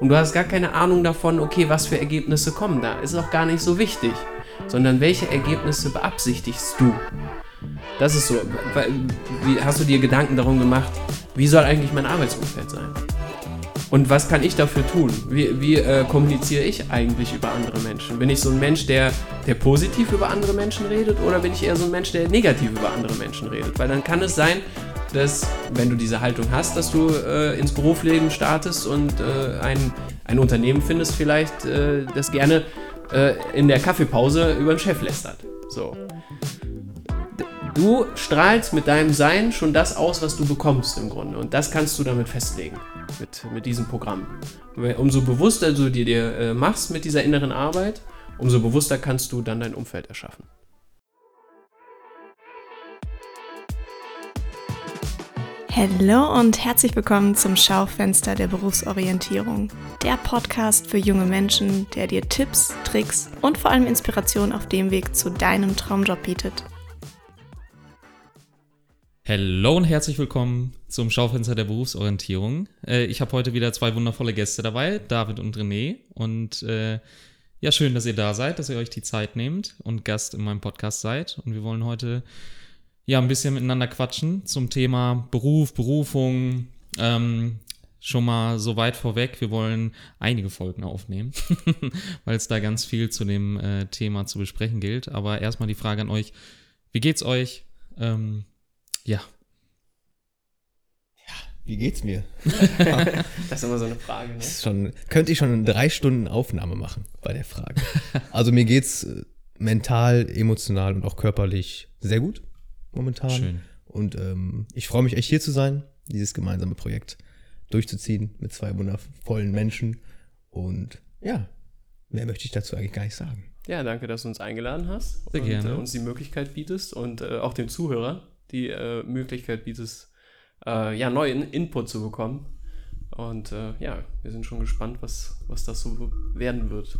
Und du hast gar keine Ahnung davon, okay, was für Ergebnisse kommen da. Ist auch gar nicht so wichtig. Sondern welche Ergebnisse beabsichtigst du? Das ist so. Wie, hast du dir Gedanken darum gemacht, wie soll eigentlich mein Arbeitsumfeld sein? Und was kann ich dafür tun? Wie, wie äh, kommuniziere ich eigentlich über andere Menschen? Bin ich so ein Mensch, der, der positiv über andere Menschen redet oder bin ich eher so ein Mensch, der negativ über andere Menschen redet? Weil dann kann es sein, dass, wenn du diese Haltung hast, dass du äh, ins Berufsleben startest und äh, ein, ein Unternehmen findest vielleicht, äh, das gerne äh, in der Kaffeepause über den Chef lästert. So. Du strahlst mit deinem Sein schon das aus, was du bekommst im Grunde. Und das kannst du damit festlegen, mit, mit diesem Programm. Umso bewusster du dir, dir äh, machst mit dieser inneren Arbeit, umso bewusster kannst du dann dein Umfeld erschaffen. Hallo und herzlich willkommen zum Schaufenster der Berufsorientierung. Der Podcast für junge Menschen, der dir Tipps, Tricks und vor allem Inspiration auf dem Weg zu deinem Traumjob bietet. Hallo und herzlich willkommen zum Schaufenster der Berufsorientierung. Äh, ich habe heute wieder zwei wundervolle Gäste dabei, David und René. Und äh, ja, schön, dass ihr da seid, dass ihr euch die Zeit nehmt und Gast in meinem Podcast seid. Und wir wollen heute ja ein bisschen miteinander quatschen zum Thema Beruf, Berufung. Ähm, schon mal so weit vorweg, wir wollen einige Folgen aufnehmen, weil es da ganz viel zu dem äh, Thema zu besprechen gilt. Aber erstmal die Frage an euch, wie geht's euch? Ähm, ja. Ja, wie geht's mir? das ist immer so eine Frage, ne? Schon, könnte ich schon eine drei Stunden Aufnahme machen bei der Frage. Also mir geht's äh, mental, emotional und auch körperlich sehr gut momentan. Schön. Und ähm, ich freue mich echt hier zu sein, dieses gemeinsame Projekt durchzuziehen mit zwei wundervollen Menschen. Und ja, mehr möchte ich dazu eigentlich gar nicht sagen. Ja, danke, dass du uns eingeladen hast Sehr und gerne. Äh, uns die Möglichkeit bietest und äh, auch dem Zuhörer die äh, Möglichkeit bietest, äh, ja, neuen Input zu bekommen. Und äh, ja, wir sind schon gespannt, was, was das so werden wird.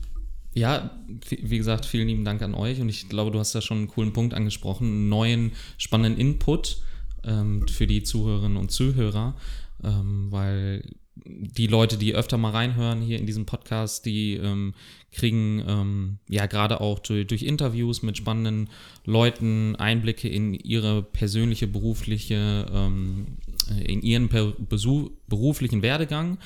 Ja, wie gesagt, vielen lieben Dank an euch und ich glaube, du hast da schon einen coolen Punkt angesprochen, einen neuen spannenden Input ähm, für die Zuhörerinnen und Zuhörer, ähm, weil die Leute, die öfter mal reinhören hier in diesem Podcast, die ähm, kriegen ähm, ja gerade auch durch, durch, Interviews mit spannenden Leuten Einblicke in ihre persönliche berufliche, ähm, in ihren per beruflichen Werdegang.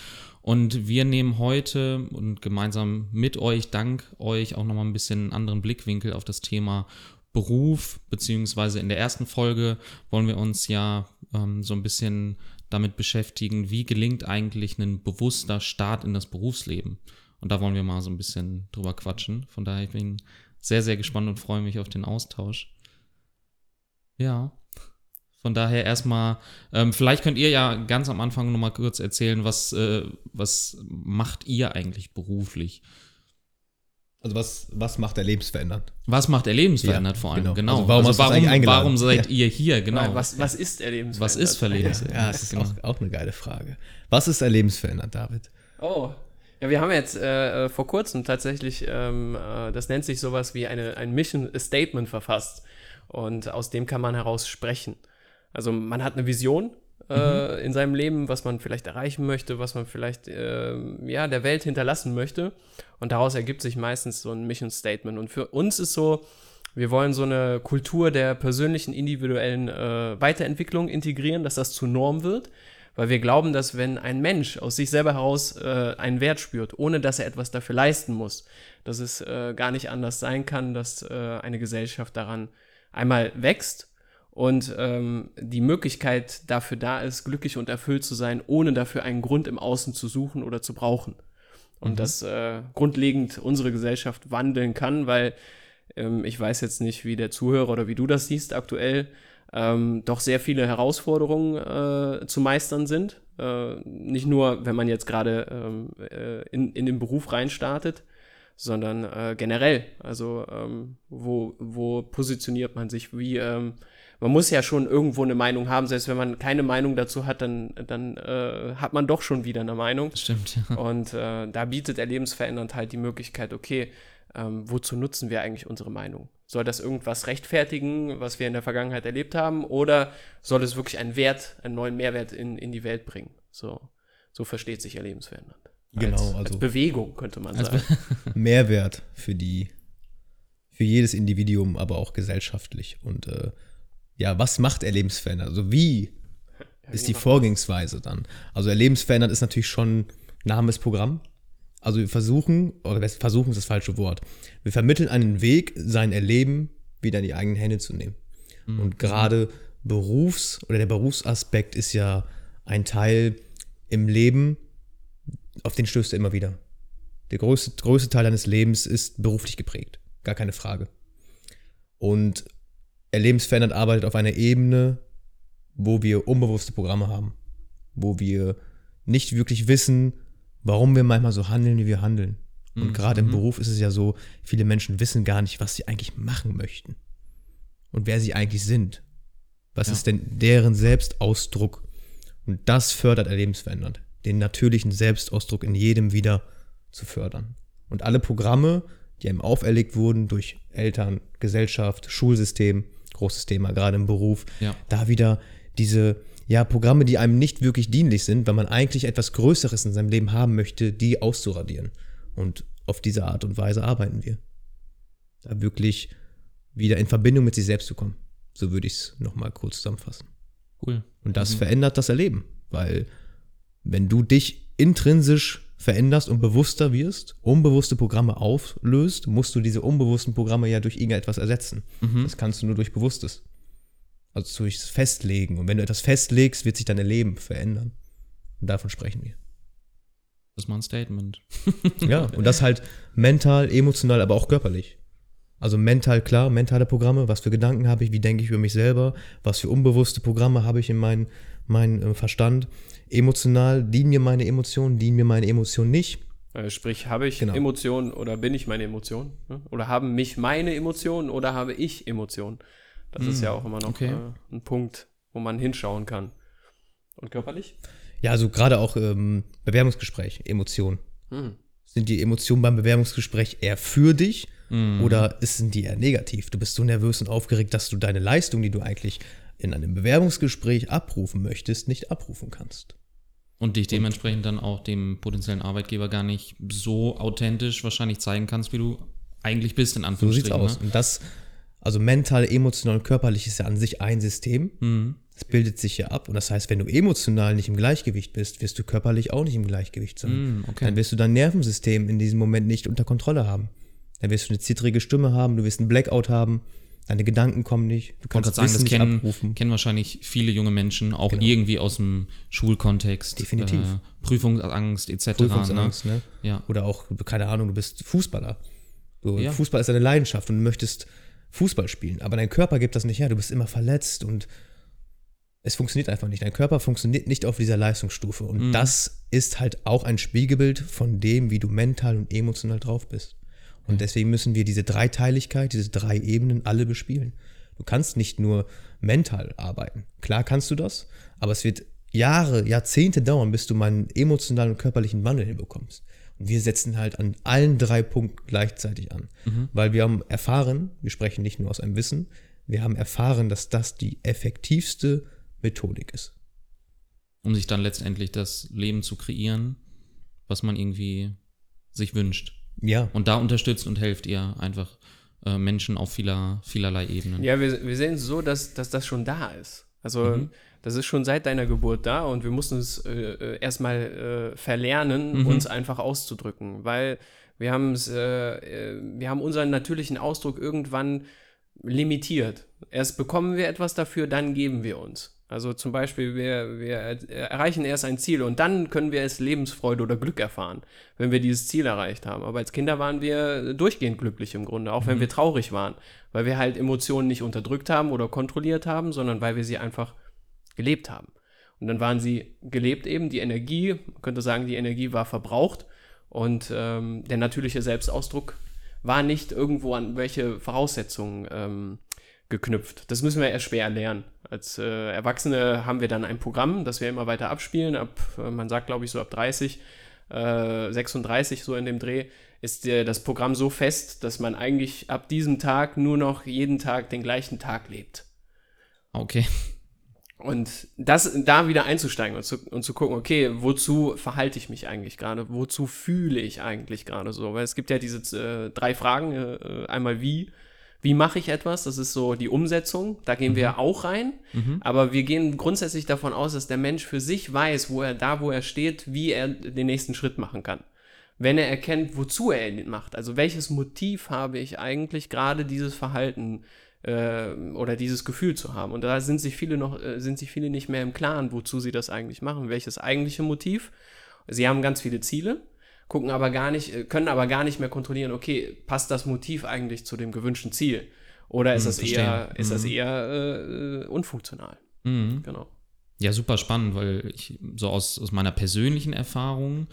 Und wir nehmen heute und gemeinsam mit euch, dank euch, auch nochmal ein bisschen einen anderen Blickwinkel auf das Thema Beruf, beziehungsweise in der ersten Folge wollen wir uns ja ähm, so ein bisschen damit beschäftigen, wie gelingt eigentlich ein bewusster Start in das Berufsleben. Und da wollen wir mal so ein bisschen drüber quatschen. Von daher bin ich sehr, sehr gespannt und freue mich auf den Austausch. Ja. Von daher erstmal, ähm, vielleicht könnt ihr ja ganz am Anfang nochmal kurz erzählen, was, äh, was macht ihr eigentlich beruflich? Also was, was macht er lebensverändert? Was macht er lebensverändert ja, vor allem? Genau. genau. Also warum, also warum, warum seid ja. ihr hier? Genau. Was, was ist er lebensverändert? Was ist verlebensverändert? Ja, das ist genau. auch, auch, eine geile Frage. Was ist er lebensverändert, David? Oh, ja, wir haben jetzt äh, äh, vor kurzem tatsächlich, ähm, äh, das nennt sich sowas wie eine, ein Mission Statement verfasst. Und aus dem kann man heraus sprechen. Also man hat eine Vision äh, mhm. in seinem Leben, was man vielleicht erreichen möchte, was man vielleicht äh, ja, der Welt hinterlassen möchte. Und daraus ergibt sich meistens so ein Mission Statement. Und für uns ist so, wir wollen so eine Kultur der persönlichen, individuellen äh, Weiterentwicklung integrieren, dass das zur Norm wird. Weil wir glauben, dass wenn ein Mensch aus sich selber heraus äh, einen Wert spürt, ohne dass er etwas dafür leisten muss, dass es äh, gar nicht anders sein kann, dass äh, eine Gesellschaft daran einmal wächst und ähm, die Möglichkeit dafür da ist, glücklich und erfüllt zu sein, ohne dafür einen Grund im Außen zu suchen oder zu brauchen. Und mhm. das äh, grundlegend unsere Gesellschaft wandeln kann, weil ähm, ich weiß jetzt nicht, wie der Zuhörer oder wie du das siehst aktuell, ähm, doch sehr viele Herausforderungen äh, zu meistern sind. Äh, nicht nur, wenn man jetzt gerade ähm, äh, in, in den Beruf reinstartet, sondern äh, generell. Also ähm, wo, wo positioniert man sich, wie ähm, man muss ja schon irgendwo eine Meinung haben, selbst wenn man keine Meinung dazu hat, dann, dann äh, hat man doch schon wieder eine Meinung. Stimmt, ja. Und äh, da bietet er lebensverändernd halt die Möglichkeit, okay, ähm, wozu nutzen wir eigentlich unsere Meinung? Soll das irgendwas rechtfertigen, was wir in der Vergangenheit erlebt haben, oder soll es wirklich einen Wert, einen neuen Mehrwert in, in die Welt bringen? So, so versteht sich er lebensverändernd. Genau, als, also als Bewegung könnte man sagen. Mehrwert für die, für jedes Individuum, aber auch gesellschaftlich. Und äh, ja, was macht Erlebensverändert? Also wie ist die Vorgehensweise dann? Also Erlebensverändert ist natürlich schon Name des Programm. Also wir versuchen, oder versuchen ist das falsche Wort. Wir vermitteln einen Weg, sein Erleben wieder in die eigenen Hände zu nehmen. Mhm. Und gerade Berufs- oder der Berufsaspekt ist ja ein Teil im Leben, auf den stößt du immer wieder. Der größte, größte Teil deines Lebens ist beruflich geprägt. Gar keine Frage. Und Erlebensverändert arbeitet auf einer Ebene, wo wir unbewusste Programme haben. Wo wir nicht wirklich wissen, warum wir manchmal so handeln, wie wir handeln. Und mhm. gerade im mhm. Beruf ist es ja so, viele Menschen wissen gar nicht, was sie eigentlich machen möchten. Und wer sie eigentlich sind. Was ja. ist denn deren Selbstausdruck? Und das fördert erlebensverändert. Den natürlichen Selbstausdruck in jedem wieder zu fördern. Und alle Programme, die einem auferlegt wurden durch Eltern, Gesellschaft, Schulsystem, großes Thema, gerade im Beruf, ja. da wieder diese ja, Programme, die einem nicht wirklich dienlich sind, weil man eigentlich etwas Größeres in seinem Leben haben möchte, die auszuradieren. Und auf diese Art und Weise arbeiten wir. Da wirklich wieder in Verbindung mit sich selbst zu kommen. So würde ich es nochmal kurz zusammenfassen. Cool. Und das mhm. verändert das Erleben, weil wenn du dich intrinsisch veränderst und bewusster wirst, unbewusste Programme auflöst, musst du diese unbewussten Programme ja durch irgendetwas ersetzen. Mhm. Das kannst du nur durch Bewusstes. Also durchs Festlegen. Und wenn du etwas festlegst, wird sich dein Leben verändern. Und davon sprechen wir. Das ist mal ein Statement. ja, und das halt mental, emotional, aber auch körperlich. Also mental klar, mentale Programme, was für Gedanken habe ich, wie denke ich über mich selber, was für unbewusste Programme habe ich in meinem mein, äh, Verstand. Emotional, dienen mir meine Emotionen, dienen mir meine Emotionen nicht. Äh, sprich, habe ich genau. Emotionen oder bin ich meine Emotionen? Ne? Oder haben mich meine Emotionen oder habe ich Emotionen? Das hm, ist ja auch immer noch okay. äh, ein Punkt, wo man hinschauen kann. Und körperlich? Ja, also gerade auch ähm, Bewerbungsgespräch, Emotionen. Hm. Sind die Emotionen beim Bewerbungsgespräch eher für dich Mhm. Oder sind die eher negativ? Du bist so nervös und aufgeregt, dass du deine Leistung, die du eigentlich in einem Bewerbungsgespräch abrufen möchtest, nicht abrufen kannst. Und dich dementsprechend dann auch dem potenziellen Arbeitgeber gar nicht so authentisch wahrscheinlich zeigen kannst, wie du eigentlich bist, in Anführungsstrichen. So sieht's aus. Ne? Und das, also mental, emotional und körperlich ist ja an sich ein System. Mhm. Das bildet sich ja ab. Und das heißt, wenn du emotional nicht im Gleichgewicht bist, wirst du körperlich auch nicht im Gleichgewicht sein. Mhm, okay. Dann wirst du dein Nervensystem in diesem Moment nicht unter Kontrolle haben. Dann wirst du eine zittrige Stimme haben, du wirst einen Blackout haben, deine Gedanken kommen nicht. Du kannst sagen, das kennen, kennen wahrscheinlich viele junge Menschen, auch genau. irgendwie aus dem Schulkontext. Definitiv. Äh, Prüfungsangst etc. Prüfungsangst, ne? ne? Ja. Oder auch, keine Ahnung, du bist Fußballer. Du, ja. Fußball ist deine Leidenschaft und du möchtest Fußball spielen, aber dein Körper gibt das nicht her. Du bist immer verletzt und es funktioniert einfach nicht. Dein Körper funktioniert nicht auf dieser Leistungsstufe. Und mhm. das ist halt auch ein Spiegelbild von dem, wie du mental und emotional drauf bist. Und deswegen müssen wir diese Dreiteiligkeit, diese drei Ebenen alle bespielen. Du kannst nicht nur mental arbeiten. Klar kannst du das, aber es wird Jahre, Jahrzehnte dauern, bis du mal einen emotionalen und körperlichen Wandel hinbekommst. Und wir setzen halt an allen drei Punkten gleichzeitig an. Mhm. Weil wir haben erfahren, wir sprechen nicht nur aus einem Wissen, wir haben erfahren, dass das die effektivste Methodik ist. Um sich dann letztendlich das Leben zu kreieren, was man irgendwie sich wünscht. Ja. Und da unterstützt und helft ihr einfach äh, Menschen auf vieler, vielerlei Ebenen. Ja, wir, wir sehen es so, dass, dass das schon da ist. Also mhm. das ist schon seit deiner Geburt da und wir mussten es äh, äh erstmal äh, verlernen, mhm. uns einfach auszudrücken, weil wir haben es, äh, äh, wir haben unseren natürlichen Ausdruck irgendwann limitiert. Erst bekommen wir etwas dafür, dann geben wir uns. Also zum Beispiel, wir, wir erreichen erst ein Ziel und dann können wir es Lebensfreude oder Glück erfahren, wenn wir dieses Ziel erreicht haben. Aber als Kinder waren wir durchgehend glücklich im Grunde, auch wenn mhm. wir traurig waren, weil wir halt Emotionen nicht unterdrückt haben oder kontrolliert haben, sondern weil wir sie einfach gelebt haben. Und dann waren sie gelebt eben, die Energie, man könnte sagen, die Energie war verbraucht und ähm, der natürliche Selbstausdruck war nicht irgendwo an welche Voraussetzungen ähm, geknüpft. Das müssen wir erst schwer lernen. Als äh, Erwachsene haben wir dann ein Programm, das wir immer weiter abspielen. Ab, äh, man sagt, glaube ich, so ab 30, äh, 36 so in dem Dreh, ist der, das Programm so fest, dass man eigentlich ab diesem Tag nur noch jeden Tag den gleichen Tag lebt. Okay. Und das, da wieder einzusteigen und zu, und zu gucken, okay, wozu verhalte ich mich eigentlich gerade? Wozu fühle ich eigentlich gerade so? Weil es gibt ja diese äh, drei Fragen. Äh, einmal wie, wie mache ich etwas? Das ist so die Umsetzung. Da gehen mhm. wir auch rein. Mhm. Aber wir gehen grundsätzlich davon aus, dass der Mensch für sich weiß, wo er da, wo er steht, wie er den nächsten Schritt machen kann. Wenn er erkennt, wozu er ihn macht. Also welches Motiv habe ich eigentlich gerade dieses Verhalten äh, oder dieses Gefühl zu haben. Und da sind sich viele noch, äh, sind sich viele nicht mehr im Klaren, wozu sie das eigentlich machen, welches eigentliche Motiv. Sie haben ganz viele Ziele, gucken aber gar nicht, äh, können aber gar nicht mehr kontrollieren, okay, passt das Motiv eigentlich zu dem gewünschten Ziel? Oder ist hm, das eher, ist das mhm. eher äh, unfunktional? Mhm. Genau. Ja, super spannend, weil ich so aus, aus meiner persönlichen Erfahrung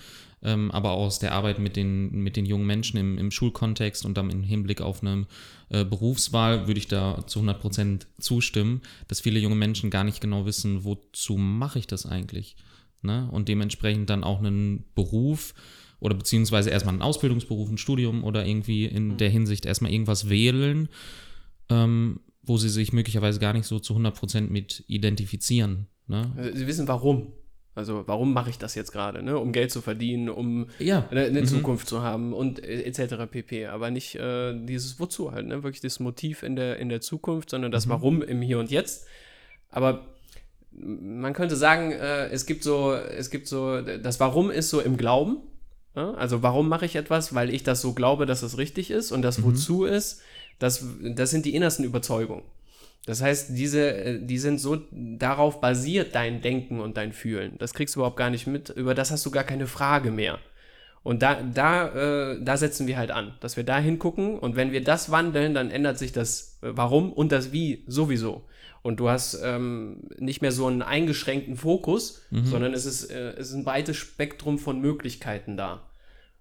ähm, aber auch aus der Arbeit mit den, mit den jungen Menschen im, im Schulkontext und dann im Hinblick auf eine äh, Berufswahl würde ich da zu 100 Prozent zustimmen, dass viele junge Menschen gar nicht genau wissen, wozu mache ich das eigentlich? Ne? Und dementsprechend dann auch einen Beruf oder beziehungsweise erstmal einen Ausbildungsberuf, ein Studium oder irgendwie in mhm. der Hinsicht erstmal irgendwas wählen, ähm, wo sie sich möglicherweise gar nicht so zu 100 Prozent mit identifizieren. Ne? Also sie wissen warum. Also warum mache ich das jetzt gerade, ne? um Geld zu verdienen, um ja. eine, eine mhm. Zukunft zu haben und äh, etc. pp. Aber nicht äh, dieses Wozu halt, ne? wirklich das Motiv in der, in der Zukunft, sondern das mhm. Warum im Hier und Jetzt. Aber man könnte sagen, äh, es gibt so, es gibt so, das Warum ist so im Glauben. Ne? Also warum mache ich etwas? Weil ich das so glaube, dass es richtig ist und das mhm. Wozu ist, das, das sind die innersten Überzeugungen. Das heißt, diese, äh, die sind so darauf basiert, dein Denken und dein Fühlen. Das kriegst du überhaupt gar nicht mit. Über das hast du gar keine Frage mehr. Und da, da, äh, da setzen wir halt an, dass wir da hingucken und wenn wir das wandeln, dann ändert sich das äh, Warum und das Wie sowieso. Und du hast ähm, nicht mehr so einen eingeschränkten Fokus, mhm. sondern es ist, äh, es ist ein weites Spektrum von Möglichkeiten da.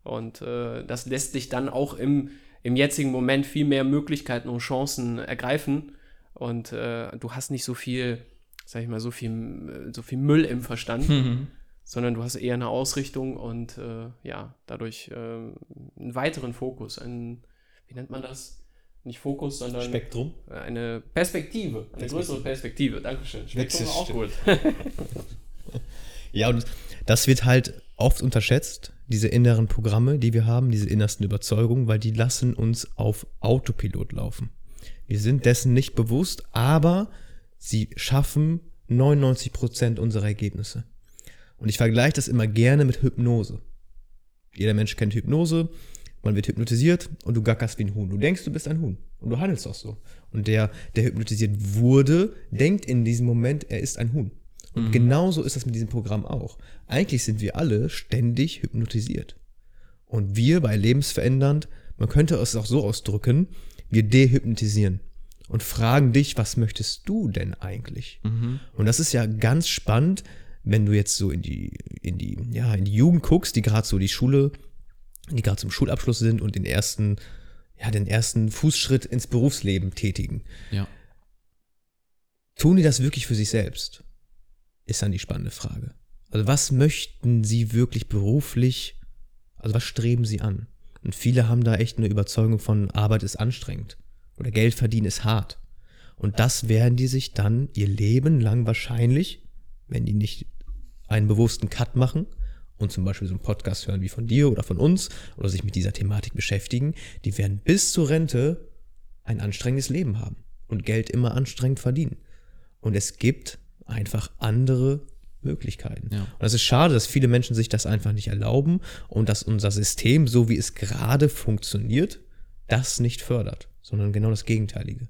Und äh, das lässt dich dann auch im, im jetzigen Moment viel mehr Möglichkeiten und Chancen ergreifen, und äh, du hast nicht so viel, sag ich mal, so viel, so viel Müll im Verstand, mhm. sondern du hast eher eine Ausrichtung und äh, ja, dadurch äh, einen weiteren Fokus, einen, wie nennt man das? Nicht Fokus, sondern Spektrum. Eine Perspektive, eine größere Perspektive. Dankeschön. Spektrum auch gut. ja, und das wird halt oft unterschätzt, diese inneren Programme, die wir haben, diese innersten Überzeugungen, weil die lassen uns auf Autopilot laufen. Wir sind dessen nicht bewusst, aber sie schaffen 99 Prozent unserer Ergebnisse. Und ich vergleiche das immer gerne mit Hypnose. Jeder Mensch kennt Hypnose, man wird hypnotisiert und du gackerst wie ein Huhn. Du denkst, du bist ein Huhn und du handelst auch so. Und der, der hypnotisiert wurde, denkt in diesem Moment, er ist ein Huhn. Und mhm. genauso ist das mit diesem Programm auch. Eigentlich sind wir alle ständig hypnotisiert. Und wir bei Lebensverändernd, man könnte es auch so ausdrücken, wir dehypnotisieren und fragen dich, was möchtest du denn eigentlich? Mhm. Und das ist ja ganz spannend, wenn du jetzt so in die, in die, ja, in die Jugend guckst, die gerade so die Schule, die gerade zum Schulabschluss sind und den ersten, ja, den ersten Fußschritt ins Berufsleben tätigen. Ja. Tun die das wirklich für sich selbst? Ist dann die spannende Frage. Also was möchten sie wirklich beruflich, also was streben sie an? Und viele haben da echt eine Überzeugung von, Arbeit ist anstrengend oder Geld verdienen ist hart. Und das werden die sich dann ihr Leben lang wahrscheinlich, wenn die nicht einen bewussten Cut machen und zum Beispiel so einen Podcast hören wie von dir oder von uns oder sich mit dieser Thematik beschäftigen, die werden bis zur Rente ein anstrengendes Leben haben und Geld immer anstrengend verdienen. Und es gibt einfach andere Möglichkeiten. Ja. Und es ist schade, dass viele Menschen sich das einfach nicht erlauben und dass unser System, so wie es gerade funktioniert, das nicht fördert, sondern genau das Gegenteilige.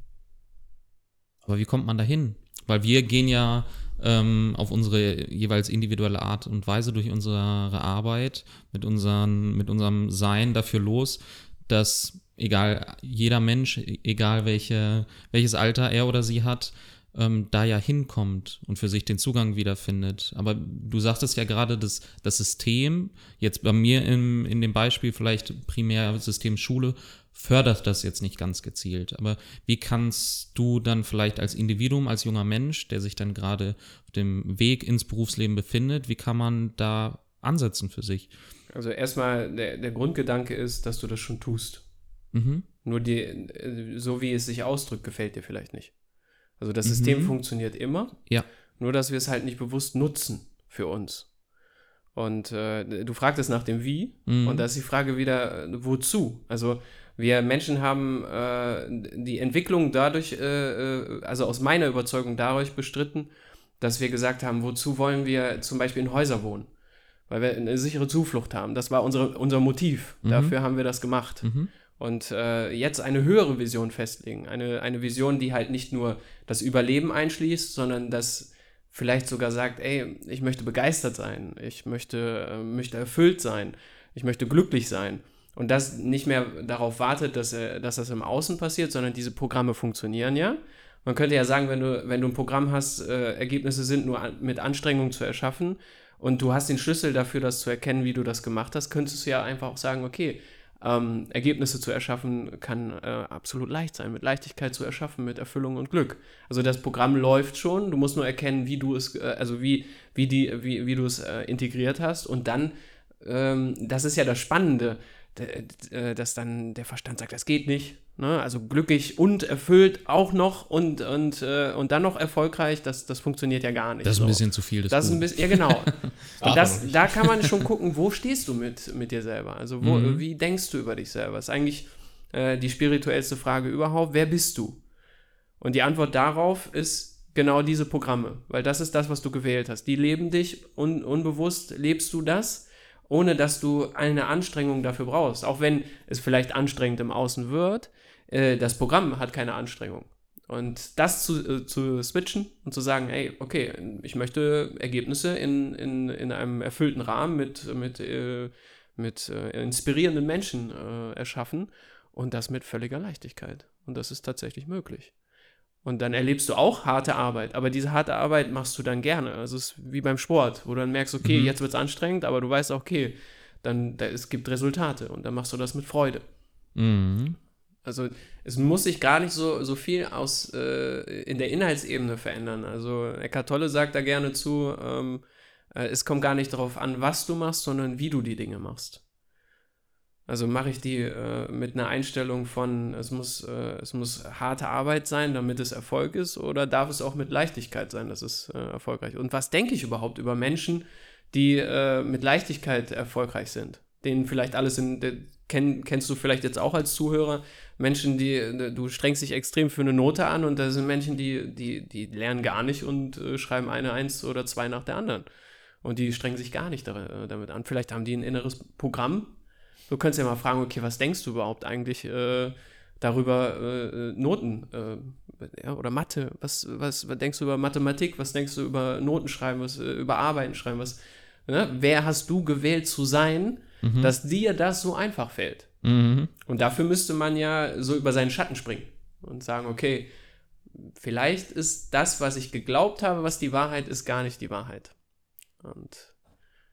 Aber wie kommt man dahin? Weil wir gehen ja ähm, auf unsere jeweils individuelle Art und Weise durch unsere Arbeit, mit, unseren, mit unserem Sein dafür los, dass egal jeder Mensch, egal welche, welches Alter er oder sie hat, ähm, da ja hinkommt und für sich den Zugang wiederfindet. Aber du sagtest ja gerade, dass das System, jetzt bei mir im, in dem Beispiel vielleicht primär System Schule, fördert das jetzt nicht ganz gezielt. Aber wie kannst du dann vielleicht als Individuum, als junger Mensch, der sich dann gerade auf dem Weg ins Berufsleben befindet, wie kann man da ansetzen für sich? Also erstmal, der, der Grundgedanke ist, dass du das schon tust. Mhm. Nur die, so wie es sich ausdrückt, gefällt dir vielleicht nicht. Also das mhm. System funktioniert immer. Ja. Nur, dass wir es halt nicht bewusst nutzen für uns. Und äh, du fragtest nach dem Wie mhm. und da ist die Frage wieder, äh, wozu? Also wir Menschen haben äh, die Entwicklung dadurch, äh, äh, also aus meiner Überzeugung dadurch bestritten, dass wir gesagt haben, wozu wollen wir zum Beispiel in Häuser wohnen? Weil wir eine sichere Zuflucht haben. Das war unsere, unser Motiv. Mhm. Dafür haben wir das gemacht. Mhm. Und äh, jetzt eine höhere Vision festlegen. Eine, eine Vision, die halt nicht nur das Überleben einschließt, sondern das vielleicht sogar sagt, ey, ich möchte begeistert sein, ich möchte, äh, möchte erfüllt sein, ich möchte glücklich sein. Und das nicht mehr darauf wartet, dass, äh, dass das im Außen passiert, sondern diese Programme funktionieren ja. Man könnte ja sagen, wenn du, wenn du ein Programm hast, äh, Ergebnisse sind nur an, mit Anstrengung zu erschaffen und du hast den Schlüssel dafür, das zu erkennen, wie du das gemacht hast, könntest du ja einfach auch sagen, okay, ähm, Ergebnisse zu erschaffen kann äh, absolut leicht sein, mit Leichtigkeit zu erschaffen, mit Erfüllung und Glück. Also das Programm läuft schon, du musst nur erkennen, wie du es, äh, also wie, wie, die, wie, wie du es äh, integriert hast und dann, ähm, das ist ja das Spannende, äh, dass dann der Verstand sagt, das geht nicht. Ne? Also glücklich und erfüllt auch noch und, und, äh, und dann noch erfolgreich, das, das funktioniert ja gar nicht. Das ist so. ein bisschen zu viel. Das, das ist ein bisschen, ja genau. und das, da kann man schon gucken, wo stehst du mit, mit dir selber? Also wo, mhm. wie denkst du über dich selber? Das ist eigentlich äh, die spirituellste Frage überhaupt. Wer bist du? Und die Antwort darauf ist genau diese Programme, weil das ist das, was du gewählt hast. Die leben dich un, unbewusst, lebst du das ohne dass du eine Anstrengung dafür brauchst. Auch wenn es vielleicht anstrengend im Außen wird, äh, das Programm hat keine Anstrengung. Und das zu, äh, zu switchen und zu sagen, hey, okay, ich möchte Ergebnisse in, in, in einem erfüllten Rahmen mit, mit, äh, mit äh, inspirierenden Menschen äh, erschaffen und das mit völliger Leichtigkeit. Und das ist tatsächlich möglich. Und dann erlebst du auch harte Arbeit, aber diese harte Arbeit machst du dann gerne. Also es ist wie beim Sport, wo du dann merkst, okay, mhm. jetzt wird es anstrengend, aber du weißt auch, okay, dann da, es gibt Resultate und dann machst du das mit Freude. Mhm. Also es muss sich gar nicht so, so viel aus äh, in der Inhaltsebene verändern. Also Eckhart Tolle sagt da gerne zu, ähm, äh, es kommt gar nicht darauf an, was du machst, sondern wie du die Dinge machst. Also mache ich die äh, mit einer Einstellung von, es muss, äh, es muss harte Arbeit sein, damit es Erfolg ist, oder darf es auch mit Leichtigkeit sein, dass es äh, erfolgreich Und was denke ich überhaupt über Menschen, die äh, mit Leichtigkeit erfolgreich sind? Denen vielleicht alles in, kenn, kennst du vielleicht jetzt auch als Zuhörer, Menschen, die, du strengst dich extrem für eine Note an und da sind Menschen, die, die, die lernen gar nicht und äh, schreiben eine Eins oder zwei nach der anderen. Und die strengen sich gar nicht äh, damit an. Vielleicht haben die ein inneres Programm, Du könntest ja mal fragen, okay, was denkst du überhaupt eigentlich äh, darüber, äh, Noten äh, ja, oder Mathe? Was, was, was, denkst du über Mathematik? Was denkst du über Notenschreiben? Was, äh, über Arbeiten schreiben? Was, ne? Wer hast du gewählt zu sein, mhm. dass dir das so einfach fällt? Mhm. Und dafür müsste man ja so über seinen Schatten springen und sagen, okay, vielleicht ist das, was ich geglaubt habe, was die Wahrheit ist, gar nicht die Wahrheit. Und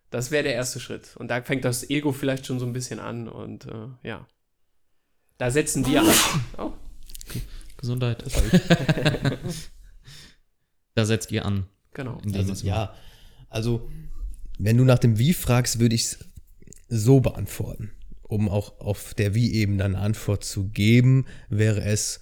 das wäre der erste Schritt. Und da fängt das Ego vielleicht schon so ein bisschen an und äh, ja. Da setzen wir an. Oh. Gesundheit. da setzt ihr an. Genau. Also, ja, also wenn du nach dem Wie fragst, würde ich es so beantworten. Um auch auf der Wie-Ebene eine Antwort zu geben, wäre es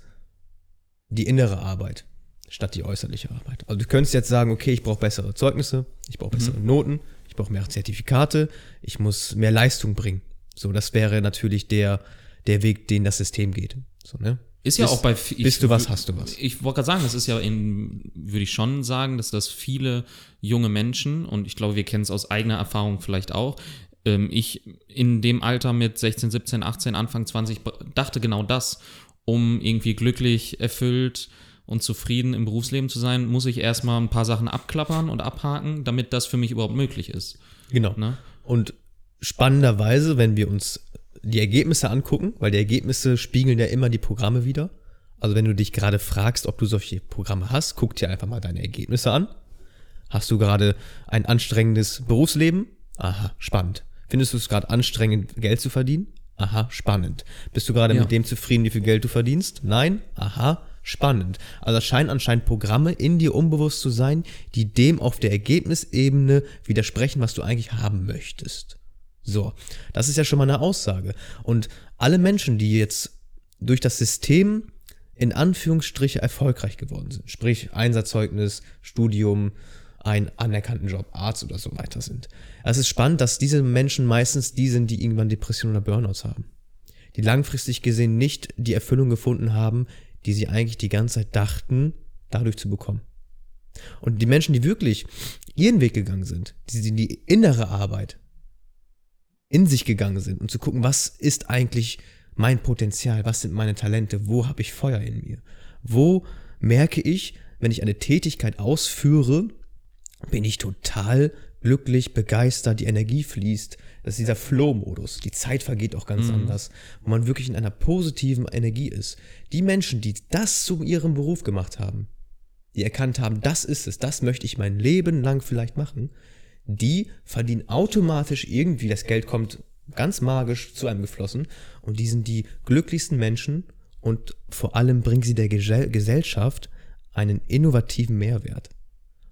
die innere Arbeit statt die äußerliche Arbeit. Also du könntest jetzt sagen, okay, ich brauche bessere Zeugnisse, ich brauche bessere mhm. Noten, ich brauche mehr Zertifikate, ich muss mehr Leistung bringen. So, das wäre natürlich der, der Weg, den das System geht. So, ne? Ist ja bist, auch bei ich, Bist du was, hast du was. Ich wollte gerade sagen, das ist ja in, würde ich schon sagen, dass das viele junge Menschen, und ich glaube, wir kennen es aus eigener Erfahrung vielleicht auch, ähm, ich in dem Alter mit 16, 17, 18, Anfang 20 dachte genau das, um irgendwie glücklich, erfüllt, und zufrieden im Berufsleben zu sein, muss ich erstmal ein paar Sachen abklappern und abhaken, damit das für mich überhaupt möglich ist. Genau. Ne? Und spannenderweise, wenn wir uns die Ergebnisse angucken, weil die Ergebnisse spiegeln ja immer die Programme wieder. Also wenn du dich gerade fragst, ob du solche Programme hast, guck dir einfach mal deine Ergebnisse an. Hast du gerade ein anstrengendes Berufsleben? Aha, spannend. Findest du es gerade anstrengend, Geld zu verdienen? Aha, spannend. Bist du gerade ja. mit dem zufrieden, wie viel Geld du verdienst? Nein? Aha, spannend. Also es scheinen anscheinend Programme in dir unbewusst zu sein, die dem auf der Ergebnisebene widersprechen, was du eigentlich haben möchtest. So, das ist ja schon mal eine Aussage. Und alle Menschen, die jetzt durch das System in Anführungsstriche erfolgreich geworden sind. Sprich Einsatzzeugnis, Studium, einen anerkannten Job, Arzt oder so weiter sind. Es ist spannend, dass diese Menschen meistens die sind, die irgendwann Depressionen oder Burnouts haben. Die langfristig gesehen nicht die Erfüllung gefunden haben, die sie eigentlich die ganze Zeit dachten, dadurch zu bekommen. Und die Menschen, die wirklich ihren Weg gegangen sind, die in die innere Arbeit in sich gegangen sind und zu gucken, was ist eigentlich mein Potenzial, was sind meine Talente, wo habe ich Feuer in mir, wo merke ich, wenn ich eine Tätigkeit ausführe, bin ich total glücklich, begeistert, die Energie fließt. Das ist dieser Flow-Modus. Die Zeit vergeht auch ganz mhm. anders, wo man wirklich in einer positiven Energie ist. Die Menschen, die das zu ihrem Beruf gemacht haben, die erkannt haben, das ist es, das möchte ich mein Leben lang vielleicht machen, die verdienen automatisch irgendwie, das Geld kommt ganz magisch zu einem geflossen und die sind die glücklichsten Menschen und vor allem bringen sie der Gesellschaft einen innovativen Mehrwert.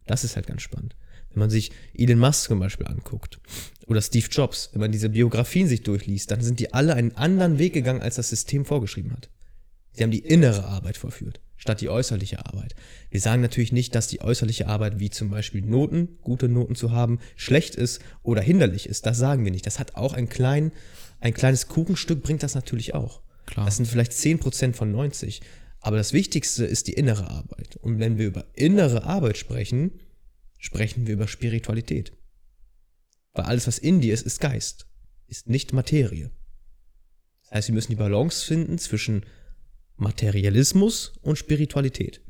Das ist halt ganz spannend. Wenn man sich Elon Musk zum Beispiel anguckt oder Steve Jobs, wenn man diese Biografien sich durchliest, dann sind die alle einen anderen Weg gegangen, als das System vorgeschrieben hat. Sie haben die innere Arbeit vorführt, statt die äußerliche Arbeit. Wir sagen natürlich nicht, dass die äußerliche Arbeit, wie zum Beispiel Noten, gute Noten zu haben, schlecht ist oder hinderlich ist. Das sagen wir nicht. Das hat auch ein, klein, ein kleines Kuchenstück, bringt das natürlich auch. Klar. Das sind vielleicht 10% von 90. Aber das Wichtigste ist die innere Arbeit. Und wenn wir über innere Arbeit sprechen, sprechen wir über Spiritualität. Weil alles, was in dir ist, ist Geist, ist nicht Materie. Das heißt, wir müssen die Balance finden zwischen Materialismus und Spiritualität.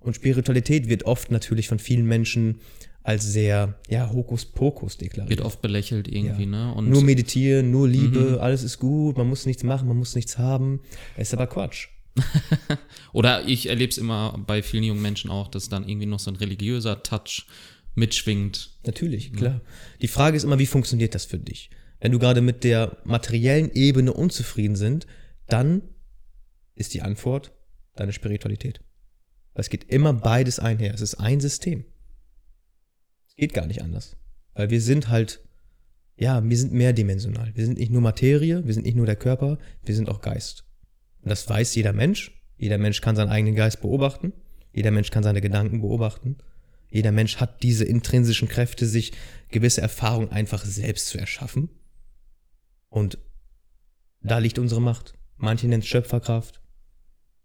Und Spiritualität wird oft natürlich von vielen Menschen als sehr, ja, Hokuspokus deklariert. Wird oft belächelt irgendwie, ja. ne? Und nur meditieren, nur Liebe, mhm. alles ist gut, man muss nichts machen, man muss nichts haben. ist aber Quatsch. Oder ich erlebe es immer bei vielen jungen Menschen auch, dass dann irgendwie noch so ein religiöser Touch mitschwingt. Natürlich, klar. Die Frage ist immer, wie funktioniert das für dich? Wenn du gerade mit der materiellen Ebene unzufrieden sind, dann ist die Antwort deine Spiritualität. Es geht immer beides einher. Es ist ein System. Es geht gar nicht anders. Weil wir sind halt, ja, wir sind mehrdimensional. Wir sind nicht nur Materie, wir sind nicht nur der Körper, wir sind auch Geist. Das weiß jeder Mensch. Jeder Mensch kann seinen eigenen Geist beobachten. Jeder Mensch kann seine Gedanken beobachten. Jeder Mensch hat diese intrinsischen Kräfte, sich gewisse Erfahrungen einfach selbst zu erschaffen. Und da liegt unsere Macht. Manche nennen es Schöpferkraft,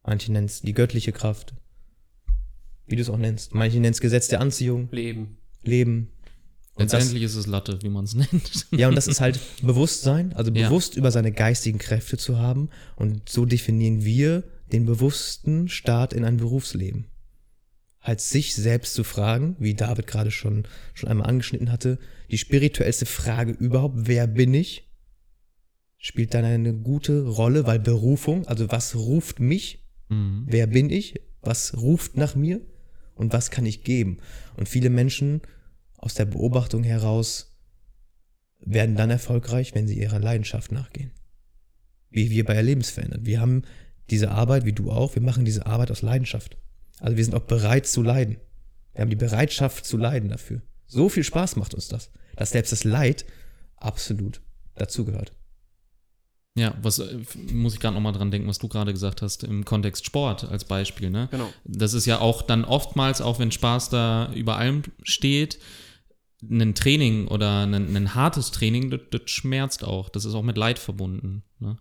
manche nennen es die göttliche Kraft, wie du es auch nennst. Manche nennen es Gesetz der Anziehung. Leben. Leben. Letztendlich das, ist es Latte, wie man es nennt. Ja, und das ist halt Bewusstsein, also bewusst ja. über seine geistigen Kräfte zu haben. Und so definieren wir den bewussten Start in ein Berufsleben. Halt sich selbst zu fragen, wie David gerade schon, schon einmal angeschnitten hatte, die spirituellste Frage überhaupt, wer bin ich? Spielt dann eine gute Rolle, weil Berufung, also was ruft mich? Mhm. Wer bin ich? Was ruft nach mir? Und was kann ich geben? Und viele Menschen aus der Beobachtung heraus werden dann erfolgreich, wenn sie ihrer Leidenschaft nachgehen. Wie wir bei Erlebensverändern. Wir haben diese Arbeit, wie du auch, wir machen diese Arbeit aus Leidenschaft. Also wir sind auch bereit zu leiden. Wir haben die Bereitschaft zu leiden dafür. So viel Spaß macht uns das, dass selbst das Leid absolut dazugehört. Ja, was äh, muss ich gerade nochmal dran denken, was du gerade gesagt hast, im Kontext Sport als Beispiel, ne? Genau. Das ist ja auch dann oftmals, auch wenn Spaß da über allem steht, ein Training oder ein, ein hartes Training, das, das, schmerzt auch. Das ist auch mit Leid verbunden. Ne?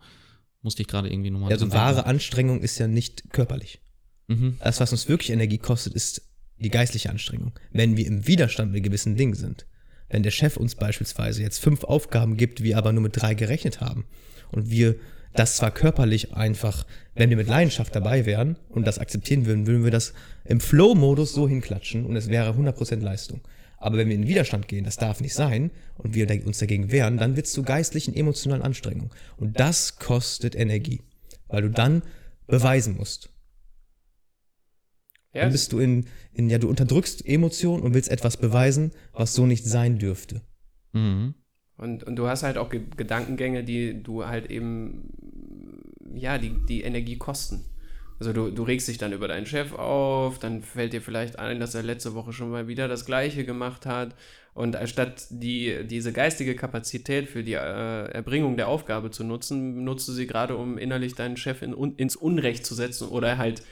Musste ich gerade irgendwie nochmal. Ja, also wahre Anstrengung ist ja nicht körperlich. Mhm. Das, was uns wirklich Energie kostet, ist die geistliche Anstrengung. Wenn wir im Widerstand mit gewissen Dingen sind. Wenn der Chef uns beispielsweise jetzt fünf Aufgaben gibt, wir aber nur mit drei gerechnet haben und wir das zwar körperlich einfach, wenn wir mit Leidenschaft dabei wären und das akzeptieren würden, würden wir das im Flow-Modus so hinklatschen und es wäre 100% Leistung. Aber wenn wir in Widerstand gehen, das darf nicht sein, und wir uns dagegen wehren, dann wird es zu geistlichen, emotionalen Anstrengungen. Und das kostet Energie, weil du dann beweisen musst. Dann bist du in, in, ja, du unterdrückst Emotionen und willst etwas beweisen, was so nicht sein dürfte. Mhm. Und, und du hast halt auch Ge Gedankengänge, die du halt eben, ja, die, die Energie kosten. Also du, du regst dich dann über deinen Chef auf, dann fällt dir vielleicht ein, dass er letzte Woche schon mal wieder das Gleiche gemacht hat. Und anstatt die, diese geistige Kapazität für die äh, Erbringung der Aufgabe zu nutzen, nutzt du sie gerade, um innerlich deinen Chef in, ins Unrecht zu setzen oder halt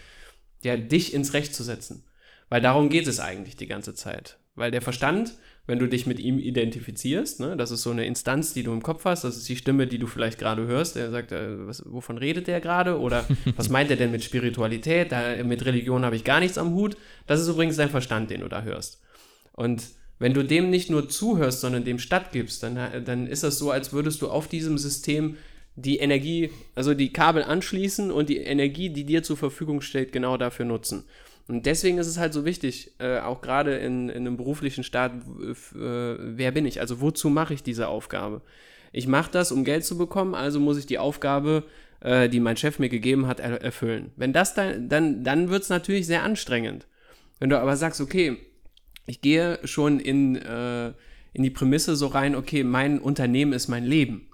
ja, dich ins Recht zu setzen. Weil darum geht es eigentlich die ganze Zeit. Weil der Verstand, wenn du dich mit ihm identifizierst, ne, das ist so eine Instanz, die du im Kopf hast, das ist die Stimme, die du vielleicht gerade hörst, der sagt, äh, was, wovon redet der gerade? Oder was meint er denn mit Spiritualität? Da, mit Religion habe ich gar nichts am Hut. Das ist übrigens dein Verstand, den du da hörst. Und wenn du dem nicht nur zuhörst, sondern dem stattgibst, dann, dann ist das so, als würdest du auf diesem System die Energie, also die Kabel anschließen und die Energie, die dir zur Verfügung steht, genau dafür nutzen. Und deswegen ist es halt so wichtig, äh, auch gerade in, in, einem beruflichen Staat, äh, wer bin ich? Also wozu mache ich diese Aufgabe? Ich mache das, um Geld zu bekommen, also muss ich die Aufgabe, äh, die mein Chef mir gegeben hat, er erfüllen. Wenn das dann, dann, dann wird es natürlich sehr anstrengend. Wenn du aber sagst, okay, ich gehe schon in, äh, in die Prämisse so rein, okay, mein Unternehmen ist mein Leben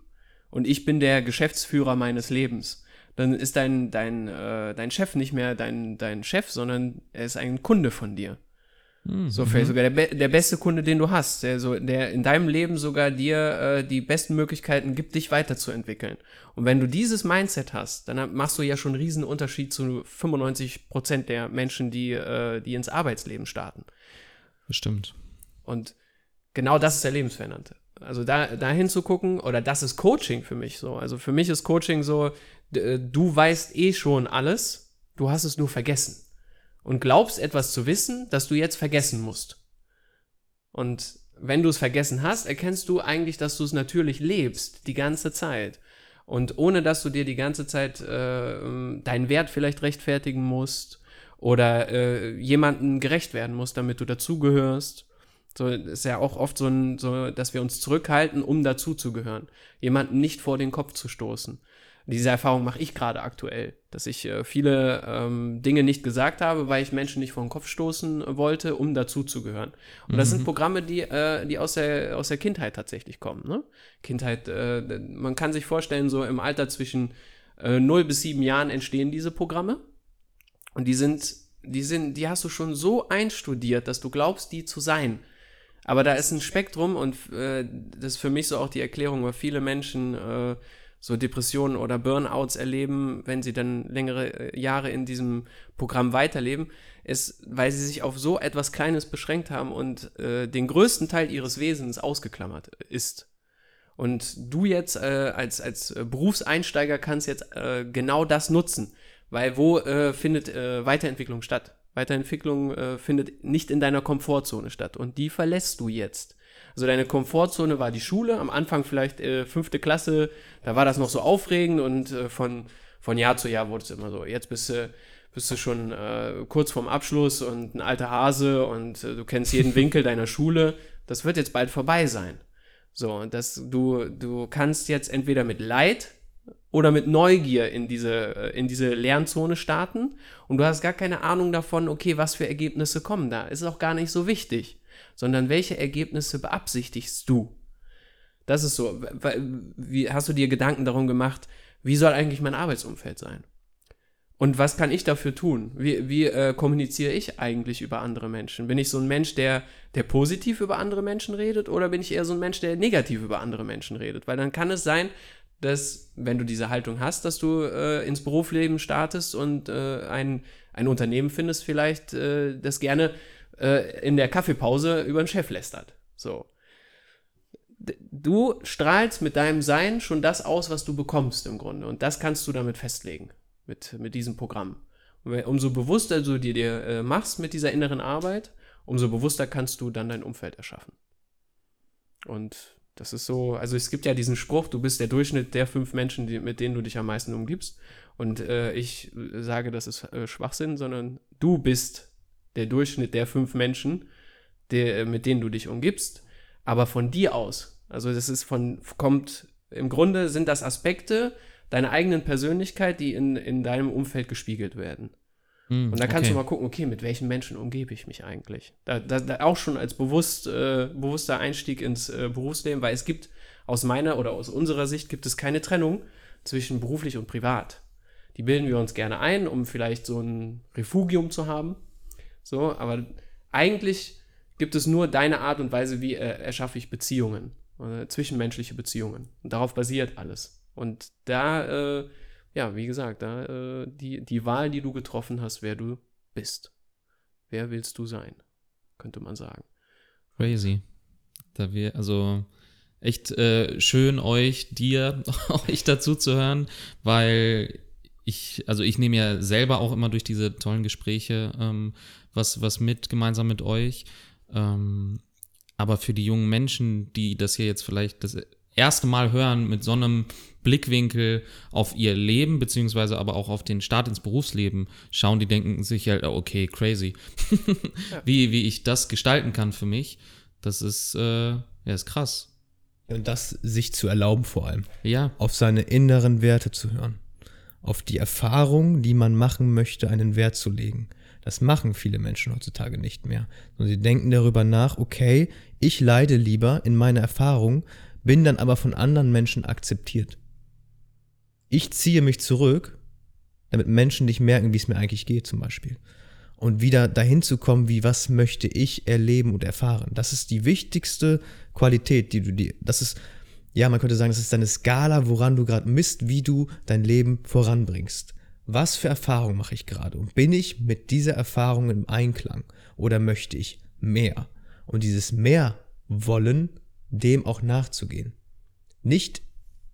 und ich bin der Geschäftsführer meines Lebens. Dann ist dein, dein, äh, dein Chef nicht mehr dein, dein Chef, sondern er ist ein Kunde von dir. Mhm. So vielleicht sogar der, der beste Kunde, den du hast, der, so, der in deinem Leben sogar dir äh, die besten Möglichkeiten gibt, dich weiterzuentwickeln. Und wenn du dieses Mindset hast, dann machst du ja schon einen riesen Unterschied zu 95 Prozent der Menschen, die, äh, die ins Arbeitsleben starten. Bestimmt. Und genau das ist der Lebensverändernde. Also da, da hinzugucken, oder das ist Coaching für mich so. Also für mich ist Coaching so, du weißt eh schon alles, du hast es nur vergessen. Und glaubst etwas zu wissen, das du jetzt vergessen musst. Und wenn du es vergessen hast, erkennst du eigentlich, dass du es natürlich lebst, die ganze Zeit. Und ohne dass du dir die ganze Zeit äh, deinen Wert vielleicht rechtfertigen musst oder äh, jemandem gerecht werden muss, damit du dazugehörst. So ist ja auch oft so, ein, so, dass wir uns zurückhalten, um dazuzugehören. Jemanden nicht vor den Kopf zu stoßen. Diese Erfahrung mache ich gerade aktuell, dass ich äh, viele ähm, Dinge nicht gesagt habe, weil ich Menschen nicht vor den Kopf stoßen wollte, um dazuzugehören. Und mhm. das sind mhm. Programme, die, äh, die aus, der, aus der Kindheit tatsächlich kommen. Ne? Kindheit, äh, man kann sich vorstellen, so im Alter zwischen äh, 0 bis 7 Jahren entstehen diese Programme. Und die sind, die sind, die hast du schon so einstudiert, dass du glaubst, die zu sein. Aber da ist ein Spektrum und äh, das ist für mich so auch die Erklärung, weil viele Menschen äh, so Depressionen oder Burnouts erleben, wenn sie dann längere äh, Jahre in diesem Programm weiterleben, ist, weil sie sich auf so etwas Kleines beschränkt haben und äh, den größten Teil ihres Wesens ausgeklammert ist. Und du jetzt äh, als, als Berufseinsteiger kannst jetzt äh, genau das nutzen. Weil wo äh, findet äh, Weiterentwicklung statt? Weiterentwicklung äh, findet nicht in deiner Komfortzone statt und die verlässt du jetzt. Also deine Komfortzone war die Schule, am Anfang vielleicht äh, fünfte Klasse, da war das noch so aufregend und äh, von, von Jahr zu Jahr wurde es immer so. Jetzt bist du, bist du schon äh, kurz vorm Abschluss und ein alter Hase und äh, du kennst jeden Winkel deiner Schule. Das wird jetzt bald vorbei sein. So, dass du, du kannst jetzt entweder mit Leid oder mit Neugier in diese, äh, in diese Lernzone starten und du hast gar keine Ahnung davon, okay, was für Ergebnisse kommen da. Ist auch gar nicht so wichtig, sondern welche Ergebnisse beabsichtigst du? Das ist so. Wie hast du dir Gedanken darum gemacht, wie soll eigentlich mein Arbeitsumfeld sein? Und was kann ich dafür tun? Wie, wie äh, kommuniziere ich eigentlich über andere Menschen? Bin ich so ein Mensch, der, der positiv über andere Menschen redet, oder bin ich eher so ein Mensch, der negativ über andere Menschen redet? Weil dann kann es sein, dass, wenn du diese Haltung hast, dass du äh, ins Berufsleben startest und äh, ein, ein Unternehmen findest, vielleicht, äh, das gerne äh, in der Kaffeepause über den Chef lästert. So. Du strahlst mit deinem Sein schon das aus, was du bekommst im Grunde. Und das kannst du damit festlegen, mit, mit diesem Programm. Umso bewusster du dir, dir äh, machst mit dieser inneren Arbeit, umso bewusster kannst du dann dein Umfeld erschaffen. Und das ist so, also es gibt ja diesen Spruch, du bist der Durchschnitt der fünf Menschen, die, mit denen du dich am meisten umgibst. Und äh, ich sage, das ist äh, Schwachsinn, sondern du bist der Durchschnitt der fünf Menschen, der, mit denen du dich umgibst, aber von dir aus. Also das ist von, kommt, im Grunde sind das Aspekte deiner eigenen Persönlichkeit, die in, in deinem Umfeld gespiegelt werden. Mm, und da kannst okay. du mal gucken, okay, mit welchen Menschen umgebe ich mich eigentlich? Da, da, da auch schon als bewusst, äh, bewusster Einstieg ins äh, Berufsleben, weil es gibt aus meiner oder aus unserer Sicht gibt es keine Trennung zwischen beruflich und privat. die bilden wir uns gerne ein, um vielleicht so ein Refugium zu haben. So, aber eigentlich gibt es nur deine Art und Weise, wie äh, erschaffe ich Beziehungen, äh, zwischenmenschliche Beziehungen. Und darauf basiert alles. Und da, äh, ja, wie gesagt, da äh, die, die Wahl, die du getroffen hast, wer du bist. Wer willst du sein? Könnte man sagen. Crazy. Da wir, also echt äh, schön euch, dir, euch dazu zu hören, weil ich, also ich nehme ja selber auch immer durch diese tollen Gespräche ähm, was, was mit, gemeinsam mit euch. Ähm, aber für die jungen Menschen, die das hier jetzt vielleicht das erste Mal hören, mit so einem Blickwinkel auf ihr Leben, beziehungsweise aber auch auf den Start ins Berufsleben schauen, die denken sich halt, okay, crazy. wie, wie ich das gestalten kann für mich, das ist, äh, ja, ist krass. Und das sich zu erlauben vor allem. Ja. Auf seine inneren Werte zu hören. Auf die Erfahrung, die man machen möchte, einen Wert zu legen. Das machen viele Menschen heutzutage nicht mehr. Und sie denken darüber nach, okay, ich leide lieber in meiner Erfahrung, bin dann aber von anderen Menschen akzeptiert. Ich ziehe mich zurück, damit Menschen nicht merken, wie es mir eigentlich geht, zum Beispiel. Und wieder dahin zu kommen, wie was möchte ich erleben und erfahren. Das ist die wichtigste Qualität, die du dir, das ist, ja, man könnte sagen, das ist deine Skala, woran du gerade misst, wie du dein Leben voranbringst was für Erfahrungen mache ich gerade und bin ich mit dieser Erfahrung im Einklang oder möchte ich mehr? Und dieses mehr wollen, dem auch nachzugehen. Nicht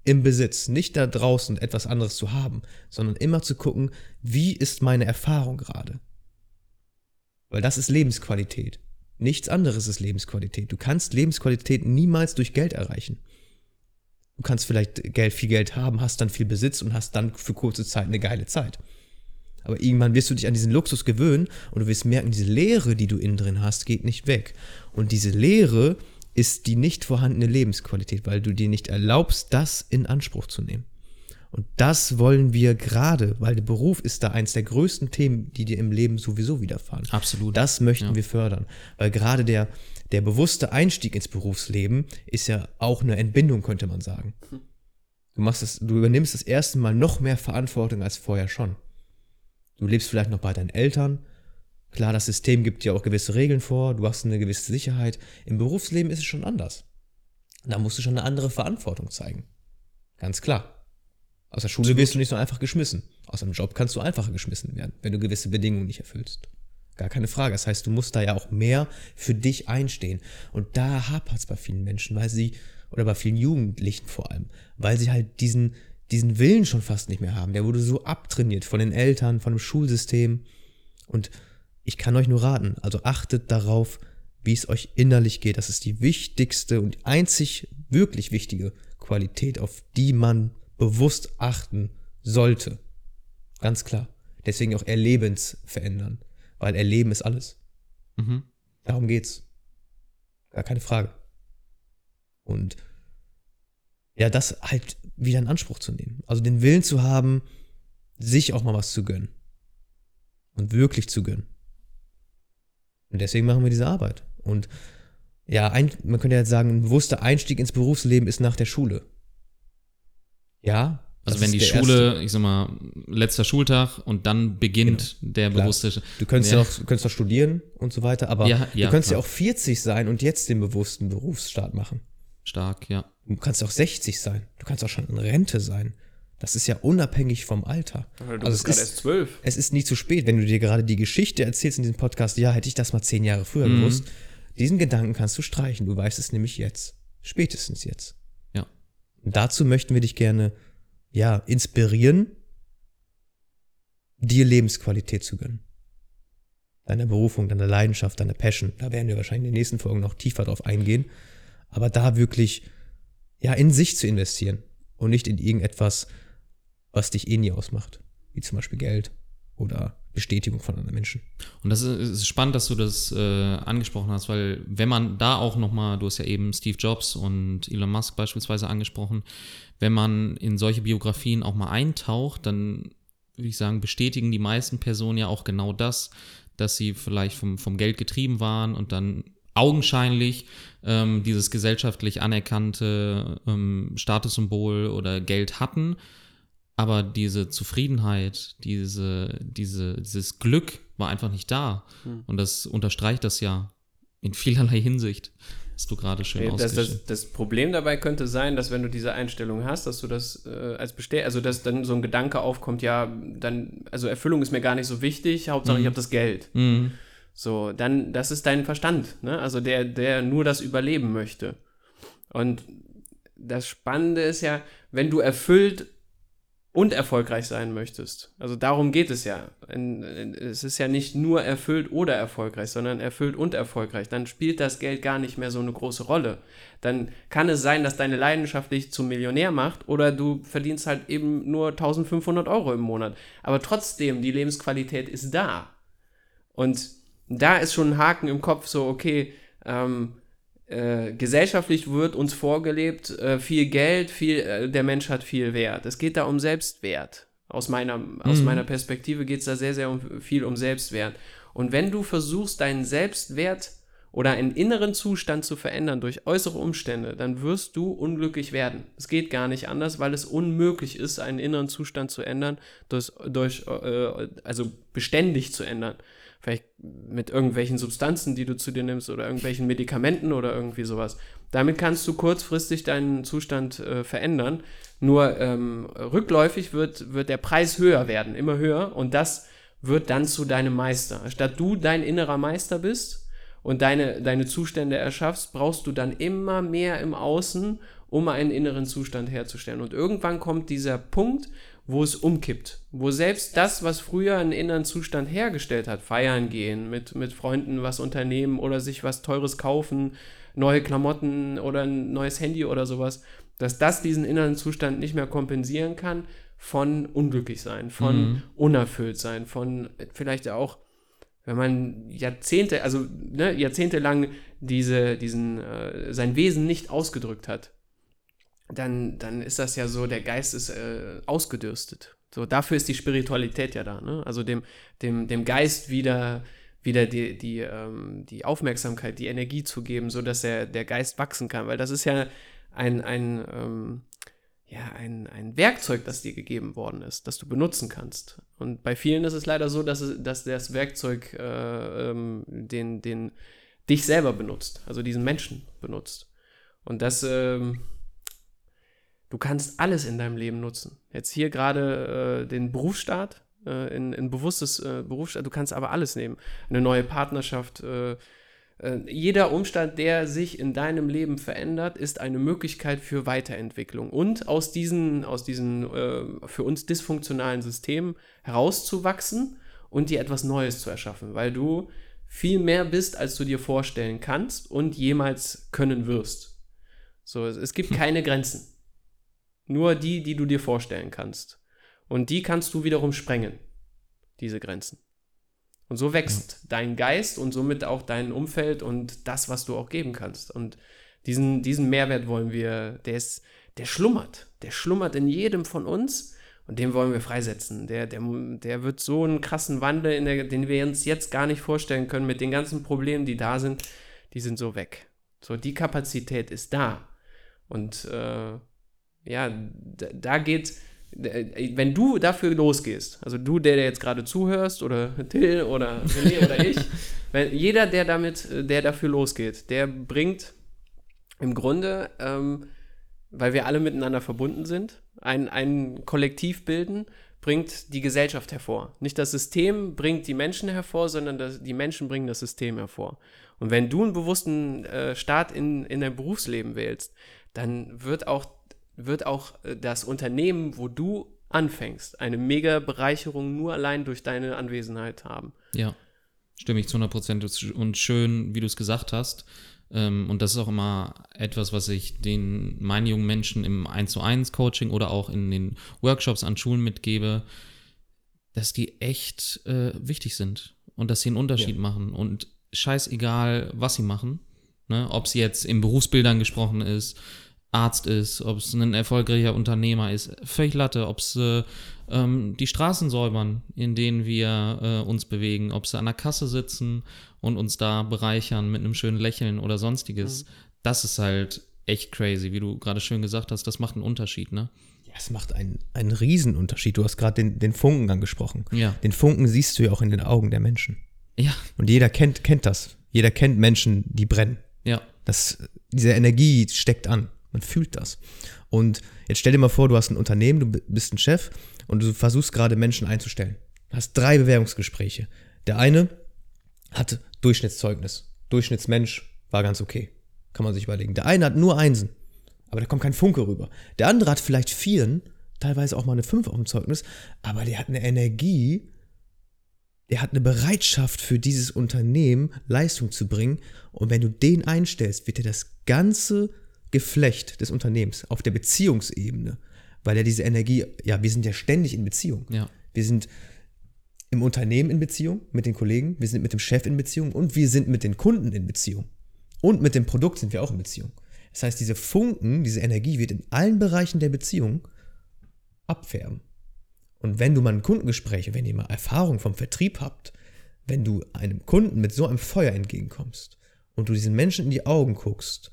im Besitz, nicht da draußen etwas anderes zu haben, sondern immer zu gucken, wie ist meine Erfahrung gerade? Weil das ist Lebensqualität. Nichts anderes ist Lebensqualität. Du kannst Lebensqualität niemals durch Geld erreichen. Du kannst vielleicht Geld, viel Geld haben, hast dann viel Besitz und hast dann für kurze Zeit eine geile Zeit. Aber irgendwann wirst du dich an diesen Luxus gewöhnen und du wirst merken, diese Leere, die du innen drin hast, geht nicht weg. Und diese Leere ist die nicht vorhandene Lebensqualität, weil du dir nicht erlaubst, das in Anspruch zu nehmen. Und das wollen wir gerade, weil der Beruf ist da eins der größten Themen, die dir im Leben sowieso widerfahren. Absolut. Das möchten ja. wir fördern, weil gerade der, der bewusste Einstieg ins Berufsleben ist ja auch eine Entbindung, könnte man sagen. Du machst das, du übernimmst das erste Mal noch mehr Verantwortung als vorher schon. Du lebst vielleicht noch bei deinen Eltern. Klar, das System gibt dir auch gewisse Regeln vor, du hast eine gewisse Sicherheit. Im Berufsleben ist es schon anders. Da musst du schon eine andere Verantwortung zeigen. Ganz klar. Aus der Schule wirst du nicht so einfach geschmissen. Aus dem Job kannst du einfacher geschmissen werden, wenn du gewisse Bedingungen nicht erfüllst. Gar keine Frage. Das heißt, du musst da ja auch mehr für dich einstehen. Und da hapert es bei vielen Menschen, weil sie, oder bei vielen Jugendlichen vor allem, weil sie halt diesen, diesen Willen schon fast nicht mehr haben. Der wurde so abtrainiert von den Eltern, von dem Schulsystem. Und ich kann euch nur raten, also achtet darauf, wie es euch innerlich geht. Das ist die wichtigste und einzig wirklich wichtige Qualität, auf die man bewusst achten sollte. Ganz klar. Deswegen auch Erlebens verändern. Weil Erleben ist alles. Mhm. Darum geht's. Gar keine Frage. Und ja, das halt wieder in Anspruch zu nehmen. Also den Willen zu haben, sich auch mal was zu gönnen. Und wirklich zu gönnen. Und deswegen machen wir diese Arbeit. Und ja, ein, man könnte jetzt sagen, ein bewusster Einstieg ins Berufsleben ist nach der Schule. Ja. Also wenn die Schule, erste. ich sag mal, letzter Schultag und dann beginnt genau. der klar. bewusste. Du könntest ja, auch, du könntest auch studieren und so weiter, aber ja, ja, du könntest klar. ja auch 40 sein und jetzt den bewussten Berufsstart machen. Stark, ja. Du kannst auch 60 sein. Du kannst auch schon in Rente sein. Das ist ja unabhängig vom Alter. Ja, du also bist gerade erst zwölf. Es ist nie zu spät, wenn du dir gerade die Geschichte erzählst in diesem Podcast. Ja, hätte ich das mal zehn Jahre früher mhm. gewusst. Diesen Gedanken kannst du streichen. Du weißt es nämlich jetzt. Spätestens jetzt. Ja. Und dazu möchten wir dich gerne ja, inspirieren, dir Lebensqualität zu gönnen. Deiner Berufung, deiner Leidenschaft, deiner Passion. Da werden wir wahrscheinlich in den nächsten Folgen noch tiefer drauf eingehen. Aber da wirklich, ja, in sich zu investieren und nicht in irgendetwas, was dich eh nie ausmacht. Wie zum Beispiel Geld oder Bestätigung von anderen Menschen. Und das ist, spannend, dass du das äh, angesprochen hast, weil wenn man da auch nochmal, du hast ja eben Steve Jobs und Elon Musk beispielsweise angesprochen, wenn man in solche Biografien auch mal eintaucht, dann würde ich sagen, bestätigen die meisten Personen ja auch genau das, dass sie vielleicht vom, vom Geld getrieben waren und dann augenscheinlich ähm, dieses gesellschaftlich anerkannte ähm, Statussymbol oder Geld hatten aber diese Zufriedenheit, diese, diese, dieses Glück war einfach nicht da. Hm. Und das unterstreicht das ja in vielerlei Hinsicht, was du gerade schön okay, das, das, das, Problem dabei könnte sein, dass wenn du diese Einstellung hast, dass du das äh, als bestell, also dass dann so ein Gedanke aufkommt, ja, dann, also Erfüllung ist mir gar nicht so wichtig, Hauptsache mhm. ich habe das Geld. Mhm. So, dann, das ist dein Verstand, ne? Also der, der nur das überleben möchte. Und das Spannende ist ja, wenn du erfüllt und erfolgreich sein möchtest. Also darum geht es ja. Es ist ja nicht nur erfüllt oder erfolgreich, sondern erfüllt und erfolgreich. Dann spielt das Geld gar nicht mehr so eine große Rolle. Dann kann es sein, dass deine Leidenschaft dich zum Millionär macht oder du verdienst halt eben nur 1500 Euro im Monat. Aber trotzdem, die Lebensqualität ist da. Und da ist schon ein Haken im Kopf, so, okay, ähm, äh, gesellschaftlich wird uns vorgelebt, äh, viel Geld, viel, äh, der Mensch hat viel Wert. Es geht da um Selbstwert. Aus meiner, mhm. aus meiner Perspektive geht es da sehr, sehr um, viel um Selbstwert. Und wenn du versuchst, deinen Selbstwert oder einen inneren Zustand zu verändern durch äußere Umstände, dann wirst du unglücklich werden. Es geht gar nicht anders, weil es unmöglich ist, einen inneren Zustand zu ändern, durch, durch äh, also beständig zu ändern vielleicht mit irgendwelchen Substanzen, die du zu dir nimmst oder irgendwelchen Medikamenten oder irgendwie sowas. Damit kannst du kurzfristig deinen Zustand äh, verändern. Nur ähm, rückläufig wird, wird der Preis höher werden, immer höher und das wird dann zu deinem Meister. Statt du dein innerer Meister bist und deine, deine Zustände erschaffst, brauchst du dann immer mehr im Außen, um einen inneren Zustand herzustellen. Und irgendwann kommt dieser Punkt, wo es umkippt, wo selbst das, was früher einen inneren Zustand hergestellt hat, feiern gehen, mit, mit Freunden was unternehmen oder sich was Teures kaufen, neue Klamotten oder ein neues Handy oder sowas, dass das diesen inneren Zustand nicht mehr kompensieren kann von unglücklich sein, von mhm. unerfüllt sein, von vielleicht auch, wenn man Jahrzehnte, also ne, jahrzehntelang diese, diesen, äh, sein Wesen nicht ausgedrückt hat, dann, dann ist das ja so, der Geist ist äh, ausgedürstet. So, dafür ist die Spiritualität ja da, ne? Also dem, dem, dem Geist wieder, wieder die, die, ähm, die Aufmerksamkeit, die Energie zu geben, sodass er, der Geist wachsen kann. Weil das ist ja ein, ein, ähm, ja, ein, ein Werkzeug, das dir gegeben worden ist, das du benutzen kannst. Und bei vielen ist es leider so, dass, es, dass das Werkzeug äh, ähm, den, den dich selber benutzt, also diesen Menschen benutzt. Und das, ähm, Du kannst alles in deinem Leben nutzen. Jetzt hier gerade äh, den Berufsstart, äh, in, in bewusstes äh, Berufsstart, du kannst aber alles nehmen. Eine neue Partnerschaft, äh, äh, jeder Umstand, der sich in deinem Leben verändert, ist eine Möglichkeit für Weiterentwicklung und aus diesen, aus diesen äh, für uns dysfunktionalen Systemen herauszuwachsen und dir etwas Neues zu erschaffen, weil du viel mehr bist, als du dir vorstellen kannst und jemals können wirst. So, es gibt keine Grenzen. Nur die, die du dir vorstellen kannst. Und die kannst du wiederum sprengen, diese Grenzen. Und so wächst ja. dein Geist und somit auch dein Umfeld und das, was du auch geben kannst. Und diesen, diesen Mehrwert wollen wir, der ist, der schlummert. Der schlummert in jedem von uns und den wollen wir freisetzen. Der, der, der wird so einen krassen Wandel, der, den wir uns jetzt gar nicht vorstellen können, mit den ganzen Problemen, die da sind, die sind so weg. So, die Kapazität ist da. Und äh, ja, da geht, wenn du dafür losgehst, also du, der, der jetzt gerade zuhörst, oder Till oder René oder ich, wenn jeder, der damit, der dafür losgeht, der bringt im Grunde, ähm, weil wir alle miteinander verbunden sind, ein, ein Kollektiv bilden, bringt die Gesellschaft hervor. Nicht das System bringt die Menschen hervor, sondern das, die Menschen bringen das System hervor. Und wenn du einen bewussten äh, Start in, in dein Berufsleben wählst, dann wird auch wird auch äh, das Unternehmen, wo du anfängst, eine mega Bereicherung nur allein durch deine Anwesenheit haben. Ja, stimme ich zu 100 Prozent. Und schön, wie du es gesagt hast. Ähm, und das ist auch immer etwas, was ich den meinen jungen Menschen im 1 zu 1 Coaching oder auch in den Workshops an Schulen mitgebe, dass die echt äh, wichtig sind und dass sie einen Unterschied ja. machen. Und scheißegal, was sie machen. Ne? Ob sie jetzt in Berufsbildern gesprochen ist, Arzt ist, ob es ein erfolgreicher Unternehmer ist, völlig Latte, ob es äh, ähm, die Straßen säubern, in denen wir äh, uns bewegen, ob sie an der Kasse sitzen und uns da bereichern mit einem schönen Lächeln oder sonstiges. Mhm. Das ist halt echt crazy, wie du gerade schön gesagt hast, das macht einen Unterschied, ne? Ja, es macht einen, einen Riesenunterschied. Du hast gerade den, den Funken angesprochen. Ja. Den Funken siehst du ja auch in den Augen der Menschen. Ja. Und jeder kennt, kennt das. Jeder kennt Menschen, die brennen. Ja. Das, diese Energie steckt an. Man fühlt das. Und jetzt stell dir mal vor, du hast ein Unternehmen, du bist ein Chef und du versuchst gerade Menschen einzustellen. Du hast drei Bewerbungsgespräche. Der eine hat Durchschnittszeugnis. Durchschnittsmensch war ganz okay. Kann man sich überlegen. Der eine hat nur Einsen, aber da kommt kein Funke rüber. Der andere hat vielleicht Vieren, teilweise auch mal eine Fünf auf dem Zeugnis, aber der hat eine Energie, der hat eine Bereitschaft für dieses Unternehmen Leistung zu bringen. Und wenn du den einstellst, wird dir das ganze Geflecht des Unternehmens auf der Beziehungsebene, weil er diese Energie, ja, wir sind ja ständig in Beziehung. Ja. Wir sind im Unternehmen in Beziehung mit den Kollegen, wir sind mit dem Chef in Beziehung und wir sind mit den Kunden in Beziehung. Und mit dem Produkt sind wir auch in Beziehung. Das heißt, diese Funken, diese Energie wird in allen Bereichen der Beziehung abfärben. Und wenn du mal ein Kundengespräch, wenn ihr mal Erfahrung vom Vertrieb habt, wenn du einem Kunden mit so einem Feuer entgegenkommst und du diesen Menschen in die Augen guckst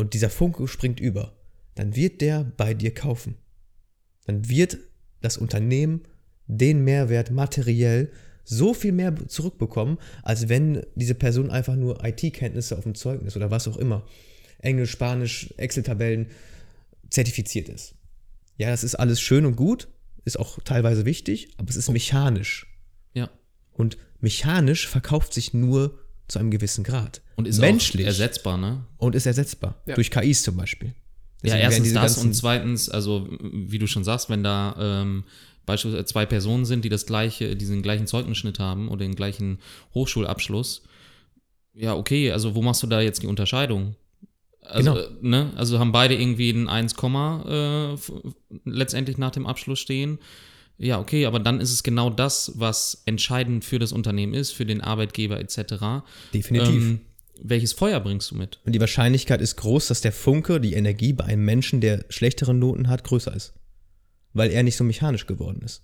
und dieser Funke springt über, dann wird der bei dir kaufen. Dann wird das Unternehmen den Mehrwert materiell so viel mehr zurückbekommen, als wenn diese Person einfach nur IT-Kenntnisse auf dem Zeugnis oder was auch immer, Englisch, Spanisch, Excel-Tabellen zertifiziert ist. Ja, das ist alles schön und gut, ist auch teilweise wichtig, aber es ist mechanisch. Ja. Und mechanisch verkauft sich nur zu einem gewissen Grad. Und ist menschlich ersetzbar, ne? Und ist ersetzbar. Ja. Durch KIs zum Beispiel. Ja, Deswegen werden erstens das und zweitens, also wie du schon sagst, wenn da ähm, beispielsweise zwei Personen sind, die das gleiche, diesen gleichen Zeugnisschnitt haben oder den gleichen Hochschulabschluss, ja, okay, also wo machst du da jetzt die Unterscheidung? Also, Genau. äh, ne? also haben beide irgendwie ein 1, äh, letztendlich nach dem Abschluss stehen. Ja, okay, aber dann ist es genau das, was entscheidend für das Unternehmen ist, für den Arbeitgeber etc. Definitiv. Ähm, welches Feuer bringst du mit? Und die Wahrscheinlichkeit ist groß, dass der Funke, die Energie bei einem Menschen, der schlechtere Noten hat, größer ist. Weil er nicht so mechanisch geworden ist.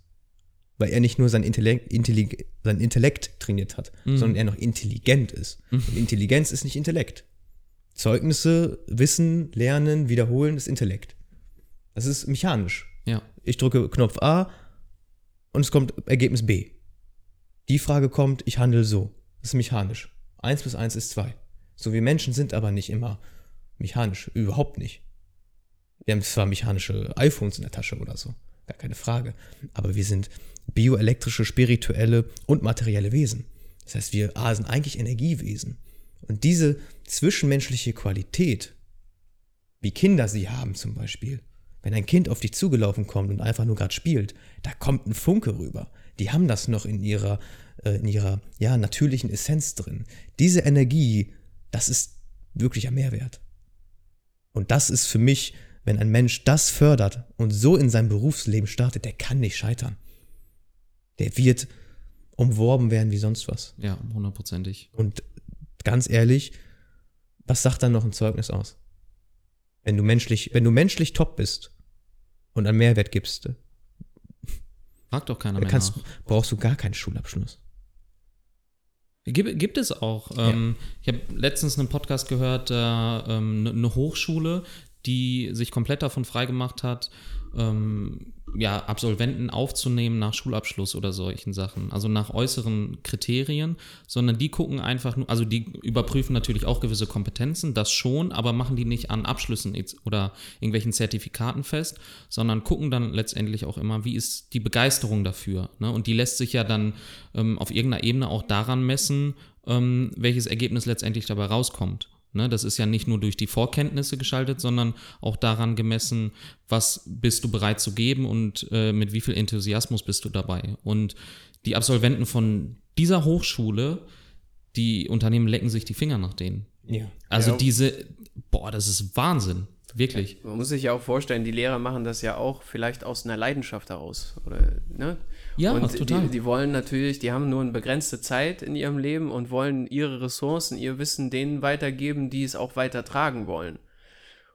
Weil er nicht nur sein Intellekt, Intellig sein Intellekt trainiert hat, sondern er noch intelligent ist. Und Intelligenz ist nicht Intellekt. Zeugnisse, Wissen, Lernen, Wiederholen ist Intellekt. Das ist mechanisch. Ja. Ich drücke Knopf A und es kommt Ergebnis B. Die Frage kommt, ich handle so. Das ist mechanisch. 1 plus 1 ist 2. So wir Menschen sind aber nicht immer mechanisch. Überhaupt nicht. Wir haben zwar mechanische iPhones in der Tasche oder so. Gar keine Frage. Aber wir sind bioelektrische, spirituelle und materielle Wesen. Das heißt, wir A, sind eigentlich Energiewesen. Und diese zwischenmenschliche Qualität, wie Kinder sie haben zum Beispiel, wenn ein Kind auf dich zugelaufen kommt und einfach nur gerade spielt, da kommt ein Funke rüber. Die haben das noch in ihrer, äh, in ihrer ja, natürlichen Essenz drin. Diese Energie, das ist wirklicher Mehrwert. Und das ist für mich, wenn ein Mensch das fördert und so in sein Berufsleben startet, der kann nicht scheitern. Der wird umworben werden wie sonst was. Ja, hundertprozentig. Und ganz ehrlich, was sagt dann noch ein Zeugnis aus? Wenn du menschlich, wenn du menschlich top bist und einen Mehrwert gibst, Fragt doch keiner mehr kannst, brauchst du gar keinen Schulabschluss. Gibt, gibt es auch. Ähm, ich habe letztens einen Podcast gehört, äh, ähm, eine Hochschule, die sich komplett davon freigemacht hat, ähm, ja, Absolventen aufzunehmen nach Schulabschluss oder solchen Sachen. Also nach äußeren Kriterien, sondern die gucken einfach nur, also die überprüfen natürlich auch gewisse Kompetenzen, das schon, aber machen die nicht an Abschlüssen oder irgendwelchen Zertifikaten fest, sondern gucken dann letztendlich auch immer, wie ist die Begeisterung dafür. Ne? Und die lässt sich ja dann ähm, auf irgendeiner Ebene auch daran messen, ähm, welches Ergebnis letztendlich dabei rauskommt. Ne, das ist ja nicht nur durch die Vorkenntnisse geschaltet, sondern auch daran gemessen, was bist du bereit zu geben und äh, mit wie viel Enthusiasmus bist du dabei. Und die Absolventen von dieser Hochschule, die Unternehmen lecken sich die Finger nach denen. Ja. Also Ja. diese, boah, das ist Wahnsinn. Wirklich. Man muss sich ja auch vorstellen, die Lehrer machen das ja auch vielleicht aus einer Leidenschaft heraus. Oder, ne? Ja, und total. Die, die wollen natürlich, die haben nur eine begrenzte Zeit in ihrem Leben und wollen ihre Ressourcen, ihr Wissen denen weitergeben, die es auch weiter tragen wollen.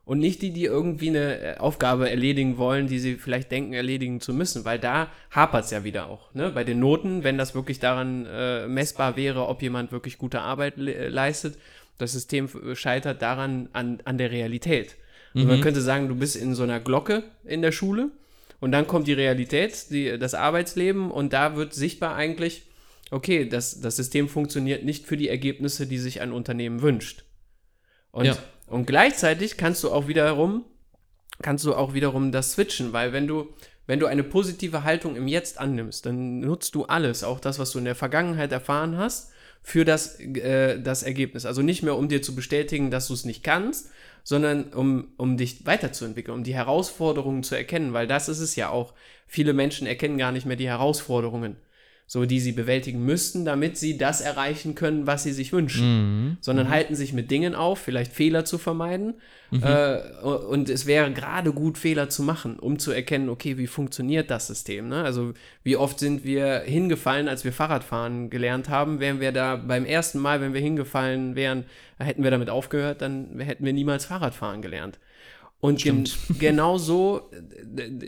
Und nicht die, die irgendwie eine äh, Aufgabe erledigen wollen, die sie vielleicht denken, erledigen zu müssen, weil da hapert es ja wieder auch. Ne? Bei den Noten, wenn das wirklich daran äh, messbar wäre, ob jemand wirklich gute Arbeit le leistet, das System scheitert daran an, an der Realität. Mhm. Man könnte sagen, du bist in so einer Glocke in der Schule und dann kommt die Realität, die, das Arbeitsleben und da wird sichtbar eigentlich, okay, das, das System funktioniert nicht für die Ergebnisse, die sich ein Unternehmen wünscht. Und, ja. und gleichzeitig kannst du auch wiederum, kannst du auch wiederum das switchen, weil wenn du, wenn du eine positive Haltung im Jetzt annimmst, dann nutzt du alles, auch das, was du in der Vergangenheit erfahren hast, für das, äh, das Ergebnis. Also nicht mehr, um dir zu bestätigen, dass du es nicht kannst, sondern um, um dich weiterzuentwickeln, um die Herausforderungen zu erkennen, weil das ist es ja auch. Viele Menschen erkennen gar nicht mehr die Herausforderungen so die sie bewältigen müssten, damit sie das erreichen können, was sie sich wünschen. Mhm. Sondern mhm. halten sich mit Dingen auf, vielleicht Fehler zu vermeiden. Mhm. Äh, und es wäre gerade gut, Fehler zu machen, um zu erkennen, okay, wie funktioniert das System? Ne? Also wie oft sind wir hingefallen, als wir Fahrradfahren gelernt haben, wären wir da beim ersten Mal, wenn wir hingefallen wären, hätten wir damit aufgehört, dann hätten wir niemals Fahrradfahren gelernt. Und gen genau so,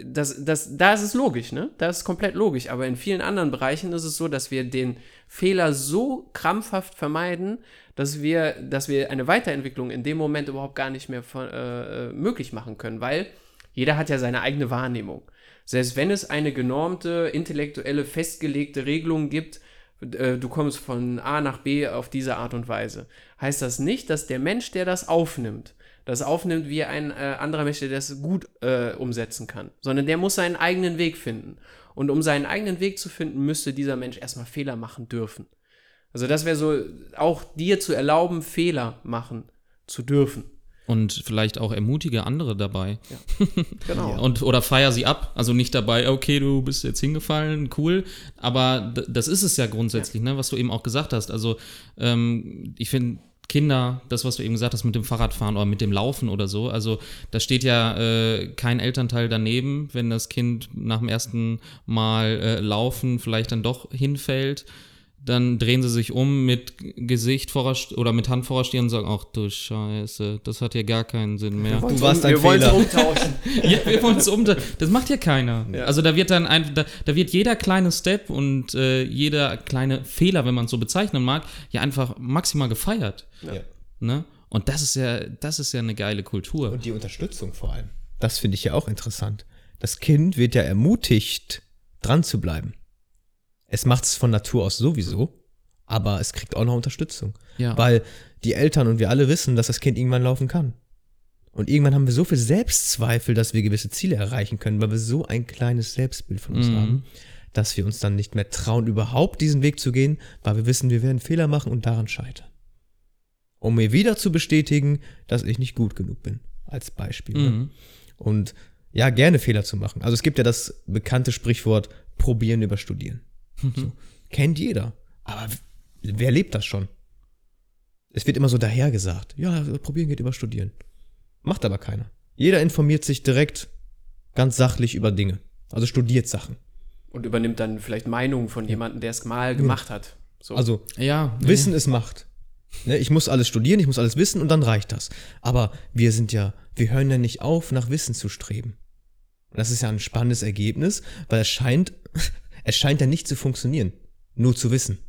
das, das, da ist es logisch, ne? Das ist komplett logisch. Aber in vielen anderen Bereichen ist es so, dass wir den Fehler so krampfhaft vermeiden, dass wir, dass wir eine Weiterentwicklung in dem Moment überhaupt gar nicht mehr von, äh, möglich machen können, weil jeder hat ja seine eigene Wahrnehmung. Selbst wenn es eine genormte, intellektuelle, festgelegte Regelung gibt, äh, du kommst von A nach B auf diese Art und Weise, heißt das nicht, dass der Mensch, der das aufnimmt, das aufnimmt wie ein äh, anderer Mensch, der das gut äh, umsetzen kann, sondern der muss seinen eigenen Weg finden. Und um seinen eigenen Weg zu finden, müsste dieser Mensch erstmal Fehler machen dürfen. Also das wäre so, auch dir zu erlauben, Fehler machen zu dürfen. Und vielleicht auch ermutige andere dabei. Ja, genau. Und, oder feier sie ab. Also nicht dabei, okay, du bist jetzt hingefallen, cool. Aber das ist es ja grundsätzlich, ja. Ne, was du eben auch gesagt hast. Also ähm, ich finde, Kinder, das, was du eben gesagt hast mit dem Fahrradfahren oder mit dem Laufen oder so. Also da steht ja äh, kein Elternteil daneben, wenn das Kind nach dem ersten Mal äh, laufen vielleicht dann doch hinfällt dann drehen sie sich um mit Gesicht vor oder mit Hand vor der Stirn und sagen, ach du Scheiße, das hat ja gar keinen Sinn mehr. Du warst ein wir wollen es umtauschen. ja, wir wollen es umtauschen. Das macht ja keiner. Ja. Also da wird dann ein, da, da, wird jeder kleine Step und äh, jeder kleine Fehler, wenn man es so bezeichnen mag, ja einfach maximal gefeiert. Ja. Ne? Und das ist ja, das ist ja eine geile Kultur. Und die Unterstützung vor allem. Das finde ich ja auch interessant. Das Kind wird ja ermutigt, dran zu bleiben. Es macht es von Natur aus sowieso, aber es kriegt auch noch Unterstützung. Ja. Weil die Eltern und wir alle wissen, dass das Kind irgendwann laufen kann. Und irgendwann haben wir so viel Selbstzweifel, dass wir gewisse Ziele erreichen können, weil wir so ein kleines Selbstbild von uns mhm. haben, dass wir uns dann nicht mehr trauen, überhaupt diesen Weg zu gehen, weil wir wissen, wir werden Fehler machen und daran scheitern. Um mir wieder zu bestätigen, dass ich nicht gut genug bin, als Beispiel. Ne? Mhm. Und ja, gerne Fehler zu machen. Also es gibt ja das bekannte Sprichwort, probieren über studieren. So. Kennt jeder. Aber wer lebt das schon? Es wird immer so dahergesagt. Ja, probieren geht über studieren. Macht aber keiner. Jeder informiert sich direkt ganz sachlich über Dinge. Also studiert Sachen. Und übernimmt dann vielleicht Meinungen von jemandem, der es mal gemacht hat. So. Also, ja, Wissen nee. ist Macht. Ne, ich muss alles studieren, ich muss alles wissen und dann reicht das. Aber wir sind ja, wir hören ja nicht auf, nach Wissen zu streben. Und das ist ja ein spannendes Ergebnis, weil es scheint, es scheint ja nicht zu funktionieren, nur zu wissen.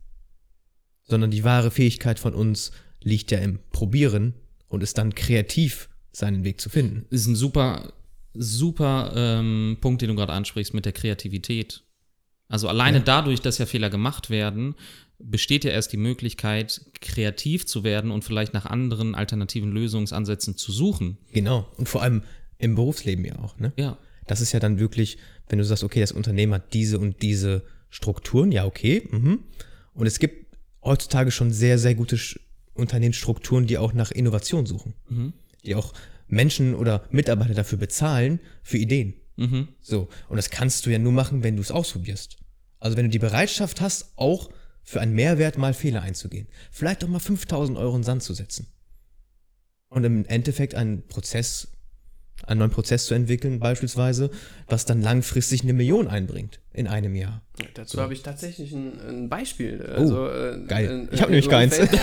Sondern die wahre Fähigkeit von uns liegt ja im Probieren und ist dann kreativ, seinen Weg zu finden. Das ist ein super, super ähm, Punkt, den du gerade ansprichst mit der Kreativität. Also alleine ja. dadurch, dass ja Fehler gemacht werden, besteht ja erst die Möglichkeit, kreativ zu werden und vielleicht nach anderen alternativen Lösungsansätzen zu suchen. Genau. Und vor allem im Berufsleben ja auch, ne? Ja. Das ist ja dann wirklich, wenn du sagst, okay, das Unternehmen hat diese und diese Strukturen, ja, okay. Mhm. Und es gibt heutzutage schon sehr, sehr gute Unternehmensstrukturen, die auch nach Innovation suchen. Mhm. Die auch Menschen oder Mitarbeiter dafür bezahlen, für Ideen. Mhm. So. Und das kannst du ja nur machen, wenn du es ausprobierst. Also wenn du die Bereitschaft hast, auch für einen Mehrwert mal Fehler einzugehen. Vielleicht auch mal 5000 Euro in Sand zu setzen. Und im Endeffekt einen Prozess einen neuen Prozess zu entwickeln, beispielsweise, was dann langfristig eine Million einbringt in einem Jahr. Dazu so. habe ich tatsächlich ein, ein Beispiel. Also, oh, geil. Äh, ich habe nämlich keins.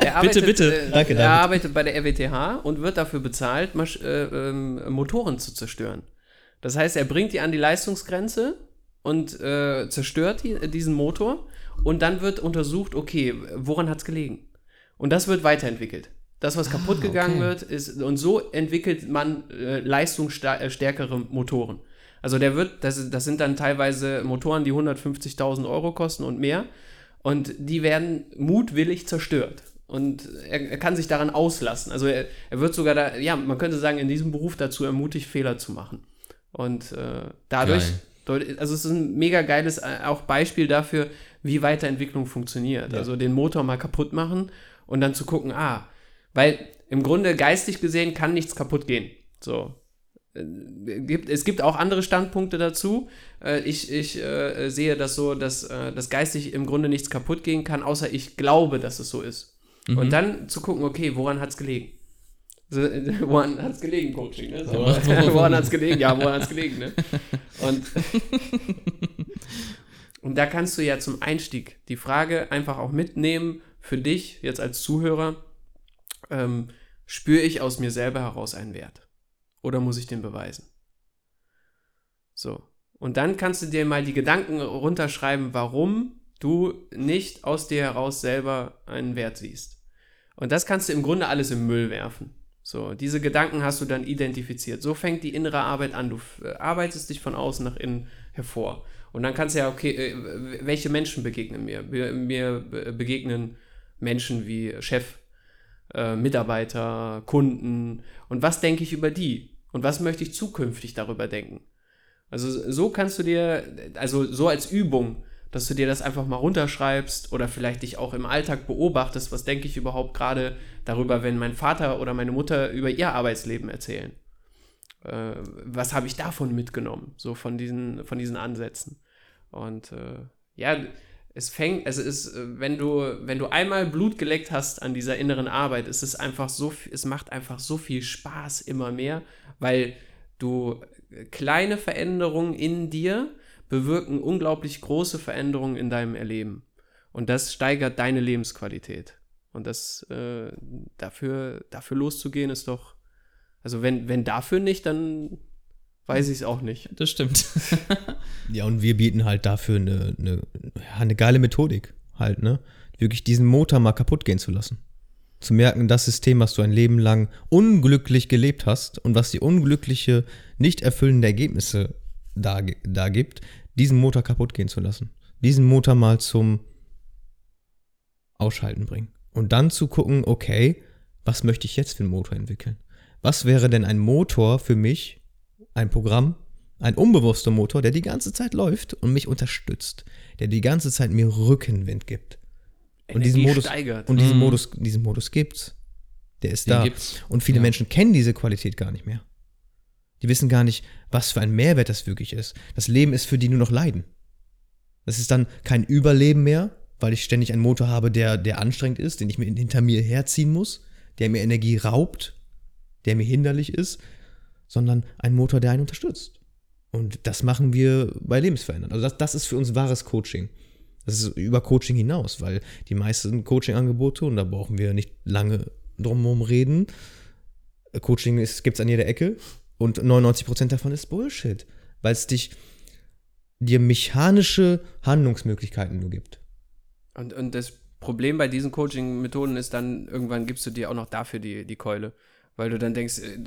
arbeitet, bitte, bitte. Äh, Danke, er arbeitet bei der RWTH und wird dafür bezahlt, Masch äh, ähm, Motoren zu zerstören. Das heißt, er bringt die an die Leistungsgrenze und äh, zerstört die, diesen Motor und dann wird untersucht, okay, woran hat es gelegen? Und das wird weiterentwickelt. Das, was kaputt ah, gegangen okay. wird, ist, und so entwickelt man äh, leistungsstärkere Motoren. Also der wird, das, das sind dann teilweise Motoren, die 150.000 Euro kosten und mehr. Und die werden mutwillig zerstört. Und er, er kann sich daran auslassen. Also er, er, wird sogar da, ja, man könnte sagen, in diesem Beruf dazu ermutigt, Fehler zu machen. Und äh, dadurch, Geil. also es ist ein mega geiles äh, auch Beispiel dafür, wie Weiterentwicklung funktioniert. Ja. Also den Motor mal kaputt machen und dann zu gucken, ah, weil im Grunde geistig gesehen kann nichts kaputt gehen. So. Äh, es gibt auch andere Standpunkte dazu. Äh, ich, ich äh, sehe das so, dass, äh, dass geistig im Grunde nichts kaputt gehen kann, außer ich glaube, dass es so ist. Mhm. Und dann zu gucken, okay, woran hat es gelegen? So, woran hat es gelegen, Coaching? Ne? So, woran hat es gelegen? Ja, woran hat es gelegen? Ne? Und, und da kannst du ja zum Einstieg die Frage einfach auch mitnehmen für dich jetzt als Zuhörer ähm, spüre ich aus mir selber heraus einen Wert? Oder muss ich den beweisen? So. Und dann kannst du dir mal die Gedanken runterschreiben, warum du nicht aus dir heraus selber einen Wert siehst. Und das kannst du im Grunde alles im Müll werfen. So, diese Gedanken hast du dann identifiziert. So fängt die innere Arbeit an. Du äh, arbeitest dich von außen nach innen hervor. Und dann kannst du ja, okay, äh, welche Menschen begegnen mir? Mir begegnen Menschen wie Chef, äh, Mitarbeiter, Kunden und was denke ich über die und was möchte ich zukünftig darüber denken. Also so kannst du dir, also so als Übung, dass du dir das einfach mal runterschreibst oder vielleicht dich auch im Alltag beobachtest, was denke ich überhaupt gerade darüber, wenn mein Vater oder meine Mutter über ihr Arbeitsleben erzählen. Äh, was habe ich davon mitgenommen, so von diesen, von diesen Ansätzen. Und äh, ja, es fängt, also es ist, äh, wenn du, wenn du einmal Blut geleckt hast an dieser inneren Arbeit, ist es einfach so, es macht einfach so viel Spaß immer mehr, weil du äh, kleine Veränderungen in dir bewirken unglaublich große Veränderungen in deinem Erleben. Und das steigert deine Lebensqualität. Und das äh, dafür, dafür loszugehen, ist doch, also wenn, wenn dafür nicht, dann weiß ich es auch nicht. Das stimmt. ja, und wir bieten halt dafür eine, eine, eine geile Methodik halt, ne? Wirklich diesen Motor mal kaputt gehen zu lassen. Zu merken, das System, was du ein Leben lang unglücklich gelebt hast und was die unglückliche, nicht erfüllende Ergebnisse da, da gibt, diesen Motor kaputt gehen zu lassen. Diesen Motor mal zum Ausschalten bringen. Und dann zu gucken, okay, was möchte ich jetzt für einen Motor entwickeln? Was wäre denn ein Motor für mich, ein Programm, ein unbewusster Motor, der die ganze Zeit läuft und mich unterstützt, der die ganze Zeit mir Rückenwind gibt. Und diesen Modus steigert. und diesen mhm. Modus, diesen Modus gibt's. Der ist Den da. Gibt's. Und viele ja. Menschen kennen diese Qualität gar nicht mehr. Die wissen gar nicht, was für ein Mehrwert das wirklich ist. Das Leben ist für die nur noch Leiden. Das ist dann kein Überleben mehr, weil ich ständig einen Motor habe, der, der anstrengend ist, den ich mir hinter mir herziehen muss, der mir Energie raubt, der mir hinderlich ist, sondern ein Motor, der einen unterstützt. Und das machen wir bei Lebensverändern. Also das, das ist für uns wahres Coaching. Das ist über Coaching hinaus, weil die meisten Coaching-Angebote, und da brauchen wir nicht lange drumherum reden, Coaching gibt es an jeder Ecke und 99% davon ist Bullshit, weil es dich dir mechanische Handlungsmöglichkeiten nur gibt. Und, und das Problem bei diesen Coaching-Methoden ist dann, irgendwann gibst du dir auch noch dafür die, die Keule. Weil du dann denkst, äh,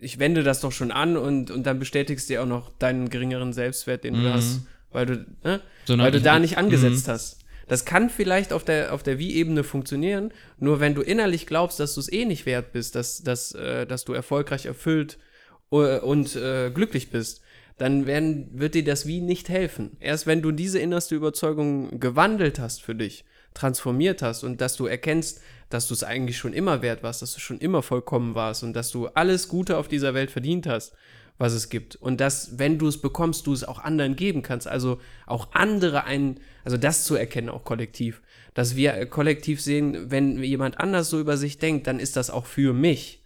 ich wende das doch schon an und, und dann bestätigst du dir auch noch deinen geringeren Selbstwert, den du mhm. hast, weil du, ne? so weil du da nicht angesetzt mhm. hast. Das kann vielleicht auf der, auf der Wie-Ebene funktionieren, nur wenn du innerlich glaubst, dass du es eh nicht wert bist, dass, dass, äh, dass du erfolgreich erfüllt äh, und äh, glücklich bist, dann werden, wird dir das Wie nicht helfen. Erst wenn du diese innerste Überzeugung gewandelt hast für dich, transformiert hast und dass du erkennst, dass du es eigentlich schon immer wert warst, dass du schon immer vollkommen warst und dass du alles Gute auf dieser Welt verdient hast, was es gibt. Und dass, wenn du es bekommst, du es auch anderen geben kannst. Also auch andere einen, also das zu erkennen, auch kollektiv. Dass wir kollektiv sehen, wenn jemand anders so über sich denkt, dann ist das auch für mich.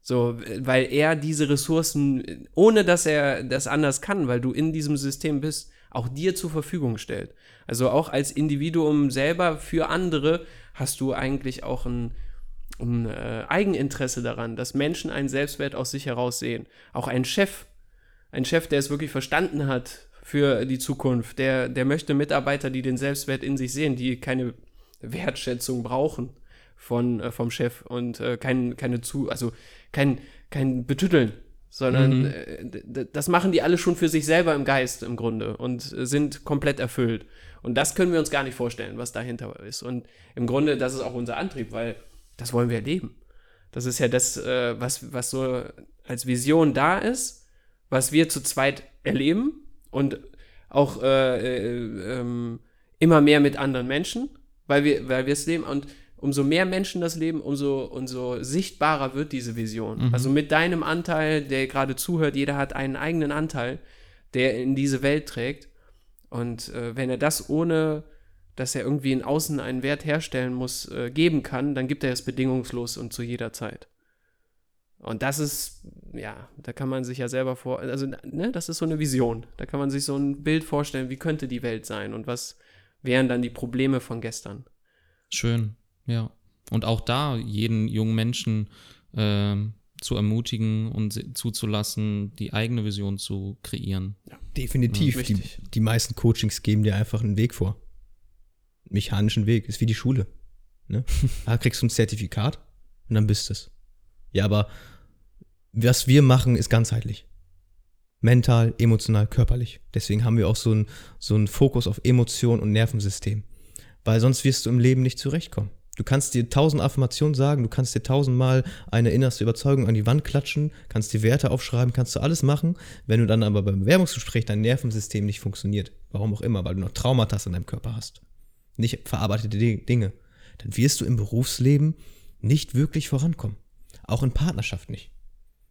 So, weil er diese Ressourcen, ohne dass er das anders kann, weil du in diesem System bist, auch dir zur Verfügung stellt. Also auch als Individuum selber für andere hast du eigentlich auch ein, ein äh, Eigeninteresse daran, dass Menschen einen Selbstwert aus sich heraus sehen. Auch ein Chef, ein Chef, der es wirklich verstanden hat für die Zukunft, der, der möchte Mitarbeiter, die den Selbstwert in sich sehen, die keine Wertschätzung brauchen von, äh, vom Chef und äh, kein, keine zu, also kein, kein Betütteln, sondern mhm. äh, das machen die alle schon für sich selber im Geist im Grunde und sind komplett erfüllt. Und das können wir uns gar nicht vorstellen, was dahinter ist. Und im Grunde, das ist auch unser Antrieb, weil das wollen wir erleben. Das ist ja das, äh, was, was so als Vision da ist, was wir zu zweit erleben und auch äh, äh, ähm, immer mehr mit anderen Menschen, weil wir, weil wir es leben. Und umso mehr Menschen das leben, umso, umso sichtbarer wird diese Vision. Mhm. Also mit deinem Anteil, der gerade zuhört, jeder hat einen eigenen Anteil, der in diese Welt trägt. Und äh, wenn er das ohne, dass er irgendwie in Außen einen Wert herstellen muss, äh, geben kann, dann gibt er es bedingungslos und zu jeder Zeit. Und das ist, ja, da kann man sich ja selber vor, also, ne, das ist so eine Vision. Da kann man sich so ein Bild vorstellen, wie könnte die Welt sein und was wären dann die Probleme von gestern. Schön, ja. Und auch da jeden jungen Menschen äh, zu ermutigen und zuzulassen, die eigene Vision zu kreieren. Ja, definitiv. Ja, die, die meisten Coachings geben dir einfach einen Weg vor. Mechanischen Weg. Ist wie die Schule. Ne? da kriegst du ein Zertifikat und dann bist es. Ja, aber was wir machen, ist ganzheitlich. Mental, emotional, körperlich. Deswegen haben wir auch so einen so einen Fokus auf Emotion und Nervensystem. Weil sonst wirst du im Leben nicht zurechtkommen. Du kannst dir tausend Affirmationen sagen, du kannst dir tausendmal eine innerste Überzeugung an die Wand klatschen, kannst dir Werte aufschreiben, kannst du alles machen. Wenn du dann aber beim Bewerbungsgespräch dein Nervensystem nicht funktioniert, warum auch immer, weil du noch Traumata in deinem Körper hast, nicht verarbeitete Dinge, dann wirst du im Berufsleben nicht wirklich vorankommen. Auch in Partnerschaft nicht.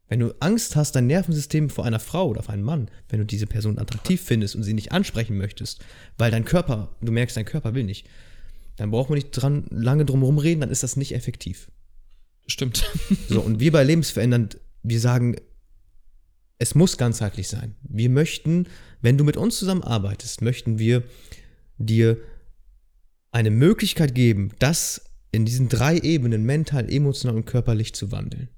Wenn du Angst hast, dein Nervensystem vor einer Frau oder vor einem Mann, wenn du diese Person attraktiv findest und sie nicht ansprechen möchtest, weil dein Körper, du merkst, dein Körper will nicht, dann braucht man nicht dran lange drum herum reden, dann ist das nicht effektiv. Stimmt. So, und wir bei Lebensverändernd, wir sagen, es muss ganzheitlich sein. Wir möchten, wenn du mit uns zusammenarbeitest, möchten wir dir eine Möglichkeit geben, das in diesen drei Ebenen mental, emotional und körperlich zu wandeln.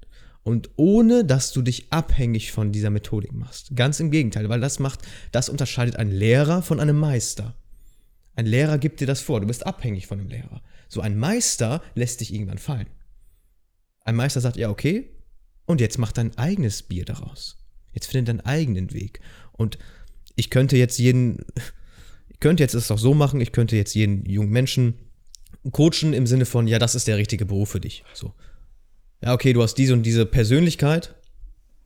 Und ohne, dass du dich abhängig von dieser Methodik machst. Ganz im Gegenteil, weil das macht, das unterscheidet einen Lehrer von einem Meister. Ein Lehrer gibt dir das vor, du bist abhängig von einem Lehrer. So ein Meister lässt dich irgendwann fallen. Ein Meister sagt, ja, okay, und jetzt mach dein eigenes Bier daraus. Jetzt finde deinen eigenen Weg. Und ich könnte jetzt jeden, ich könnte jetzt es auch so machen, ich könnte jetzt jeden jungen Menschen coachen im Sinne von, ja, das ist der richtige Beruf für dich. So. Ja, okay, du hast diese und diese Persönlichkeit,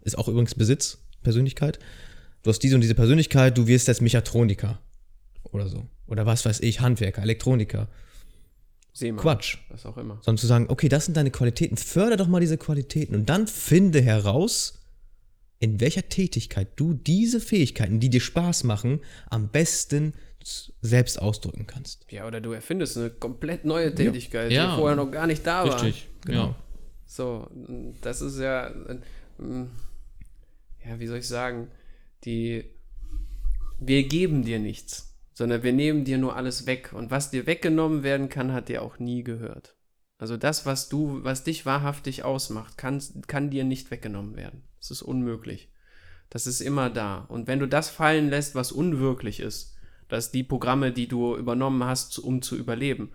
ist auch übrigens Besitz, Persönlichkeit. Du hast diese und diese Persönlichkeit, du wirst jetzt Mechatroniker oder so. Oder was weiß ich, Handwerker, Elektroniker. Seemann, Quatsch. Was auch immer. Sondern zu sagen, okay, das sind deine Qualitäten, förder doch mal diese Qualitäten und dann finde heraus, in welcher Tätigkeit du diese Fähigkeiten, die dir Spaß machen, am besten selbst ausdrücken kannst. Ja, oder du erfindest eine komplett neue Tätigkeit, ja. die vorher noch gar nicht da war. Richtig, genau. Ja. So, das ist ja, ja, wie soll ich sagen, die, wir geben dir nichts sondern wir nehmen dir nur alles weg. Und was dir weggenommen werden kann, hat dir auch nie gehört. Also das, was du, was dich wahrhaftig ausmacht, kann, kann dir nicht weggenommen werden. Das ist unmöglich. Das ist immer da. Und wenn du das fallen lässt, was unwirklich ist, dass die Programme, die du übernommen hast, um zu überleben,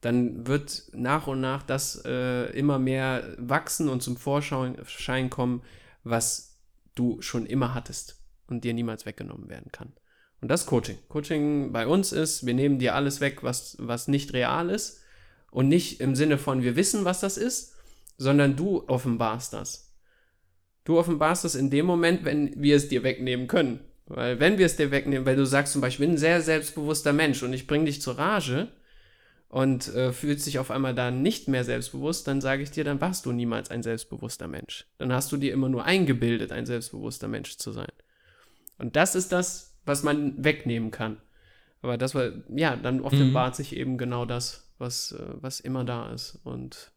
dann wird nach und nach das äh, immer mehr wachsen und zum Vorschein kommen, was du schon immer hattest und dir niemals weggenommen werden kann. Und das ist Coaching. Coaching bei uns ist, wir nehmen dir alles weg, was, was nicht real ist. Und nicht im Sinne von, wir wissen, was das ist, sondern du offenbarst das. Du offenbarst das in dem Moment, wenn wir es dir wegnehmen können. Weil wenn wir es dir wegnehmen, weil du sagst zum Beispiel, ich bin ein sehr selbstbewusster Mensch und ich bringe dich zur Rage und äh, fühlst dich auf einmal da nicht mehr selbstbewusst, dann sage ich dir, dann warst du niemals ein selbstbewusster Mensch. Dann hast du dir immer nur eingebildet, ein selbstbewusster Mensch zu sein. Und das ist das, was man wegnehmen kann. Aber das war, ja, dann offenbart mhm. sich eben genau das, was, äh, was immer da ist. Und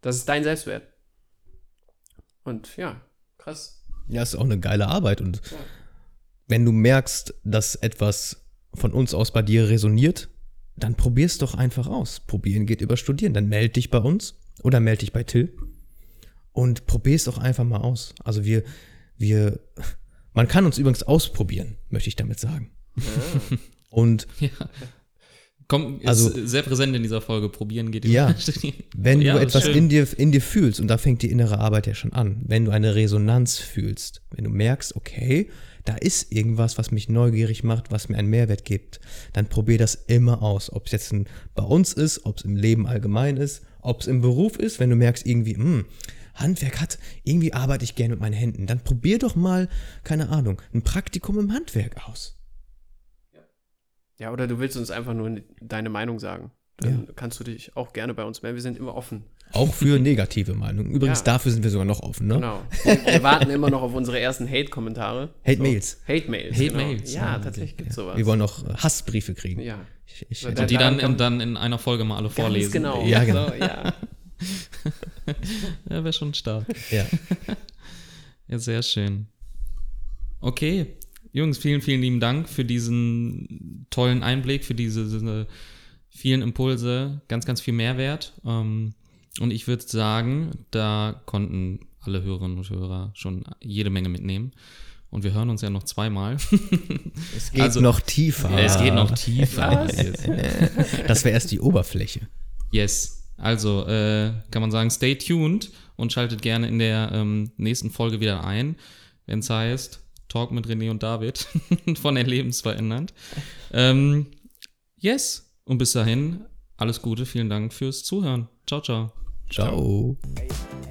das ist dein Selbstwert. Und ja, krass. Ja, ist auch eine geile Arbeit. Und ja. wenn du merkst, dass etwas von uns aus bei dir resoniert, dann probier's doch einfach aus. Probieren geht über Studieren. Dann melde dich bei uns oder melde dich bei Till und probier's doch einfach mal aus. Also wir, wir man kann uns übrigens ausprobieren, möchte ich damit sagen. Ja. Und ja. Kommt, also, sehr präsent in dieser Folge. Probieren geht immer. Ja, wenn ja, du etwas in dir, in dir fühlst, und da fängt die innere Arbeit ja schon an, wenn du eine Resonanz fühlst, wenn du merkst, okay, da ist irgendwas, was mich neugierig macht, was mir einen Mehrwert gibt, dann probier das immer aus. Ob es jetzt ein, bei uns ist, ob es im Leben allgemein ist, ob es im Beruf ist, wenn du merkst irgendwie, mh, hm, Handwerk hat, irgendwie arbeite ich gerne mit meinen Händen, dann probier doch mal, keine Ahnung, ein Praktikum im Handwerk aus. Ja, oder du willst uns einfach nur deine Meinung sagen. Dann ja. kannst du dich auch gerne bei uns melden. Wir sind immer offen. Auch für negative Meinungen. Übrigens, ja. dafür sind wir sogar noch offen, ne? Genau. Wir warten immer noch auf unsere ersten Hate-Kommentare. Hate-Mails. So. Hate-Mails. Hate-Mails. Genau. Ja, tatsächlich gibt es sowas. Wir wollen noch Hassbriefe kriegen. Ja. Ich, ich, und die dann, in, dann in einer Folge mal alle Ganz vorlesen. Genau. Ja, genau. So, ja. ja, wäre schon stark. Ja. ja, sehr schön. Okay, Jungs, vielen, vielen lieben Dank für diesen tollen Einblick, für diese, diese vielen Impulse, ganz, ganz viel Mehrwert. Ähm, und ich würde sagen, da konnten alle Hörerinnen und Hörer schon jede Menge mitnehmen. Und wir hören uns ja noch zweimal. Es geht also, noch tiefer. Es geht noch tiefer. das wäre erst die Oberfläche. Yes. Also äh, kann man sagen, stay tuned und schaltet gerne in der ähm, nächsten Folge wieder ein, wenn es heißt Talk mit René und David von Erlebensverändernd. Ähm, yes. Und bis dahin, alles Gute, vielen Dank fürs Zuhören. Ciao, ciao. Ciao. ciao.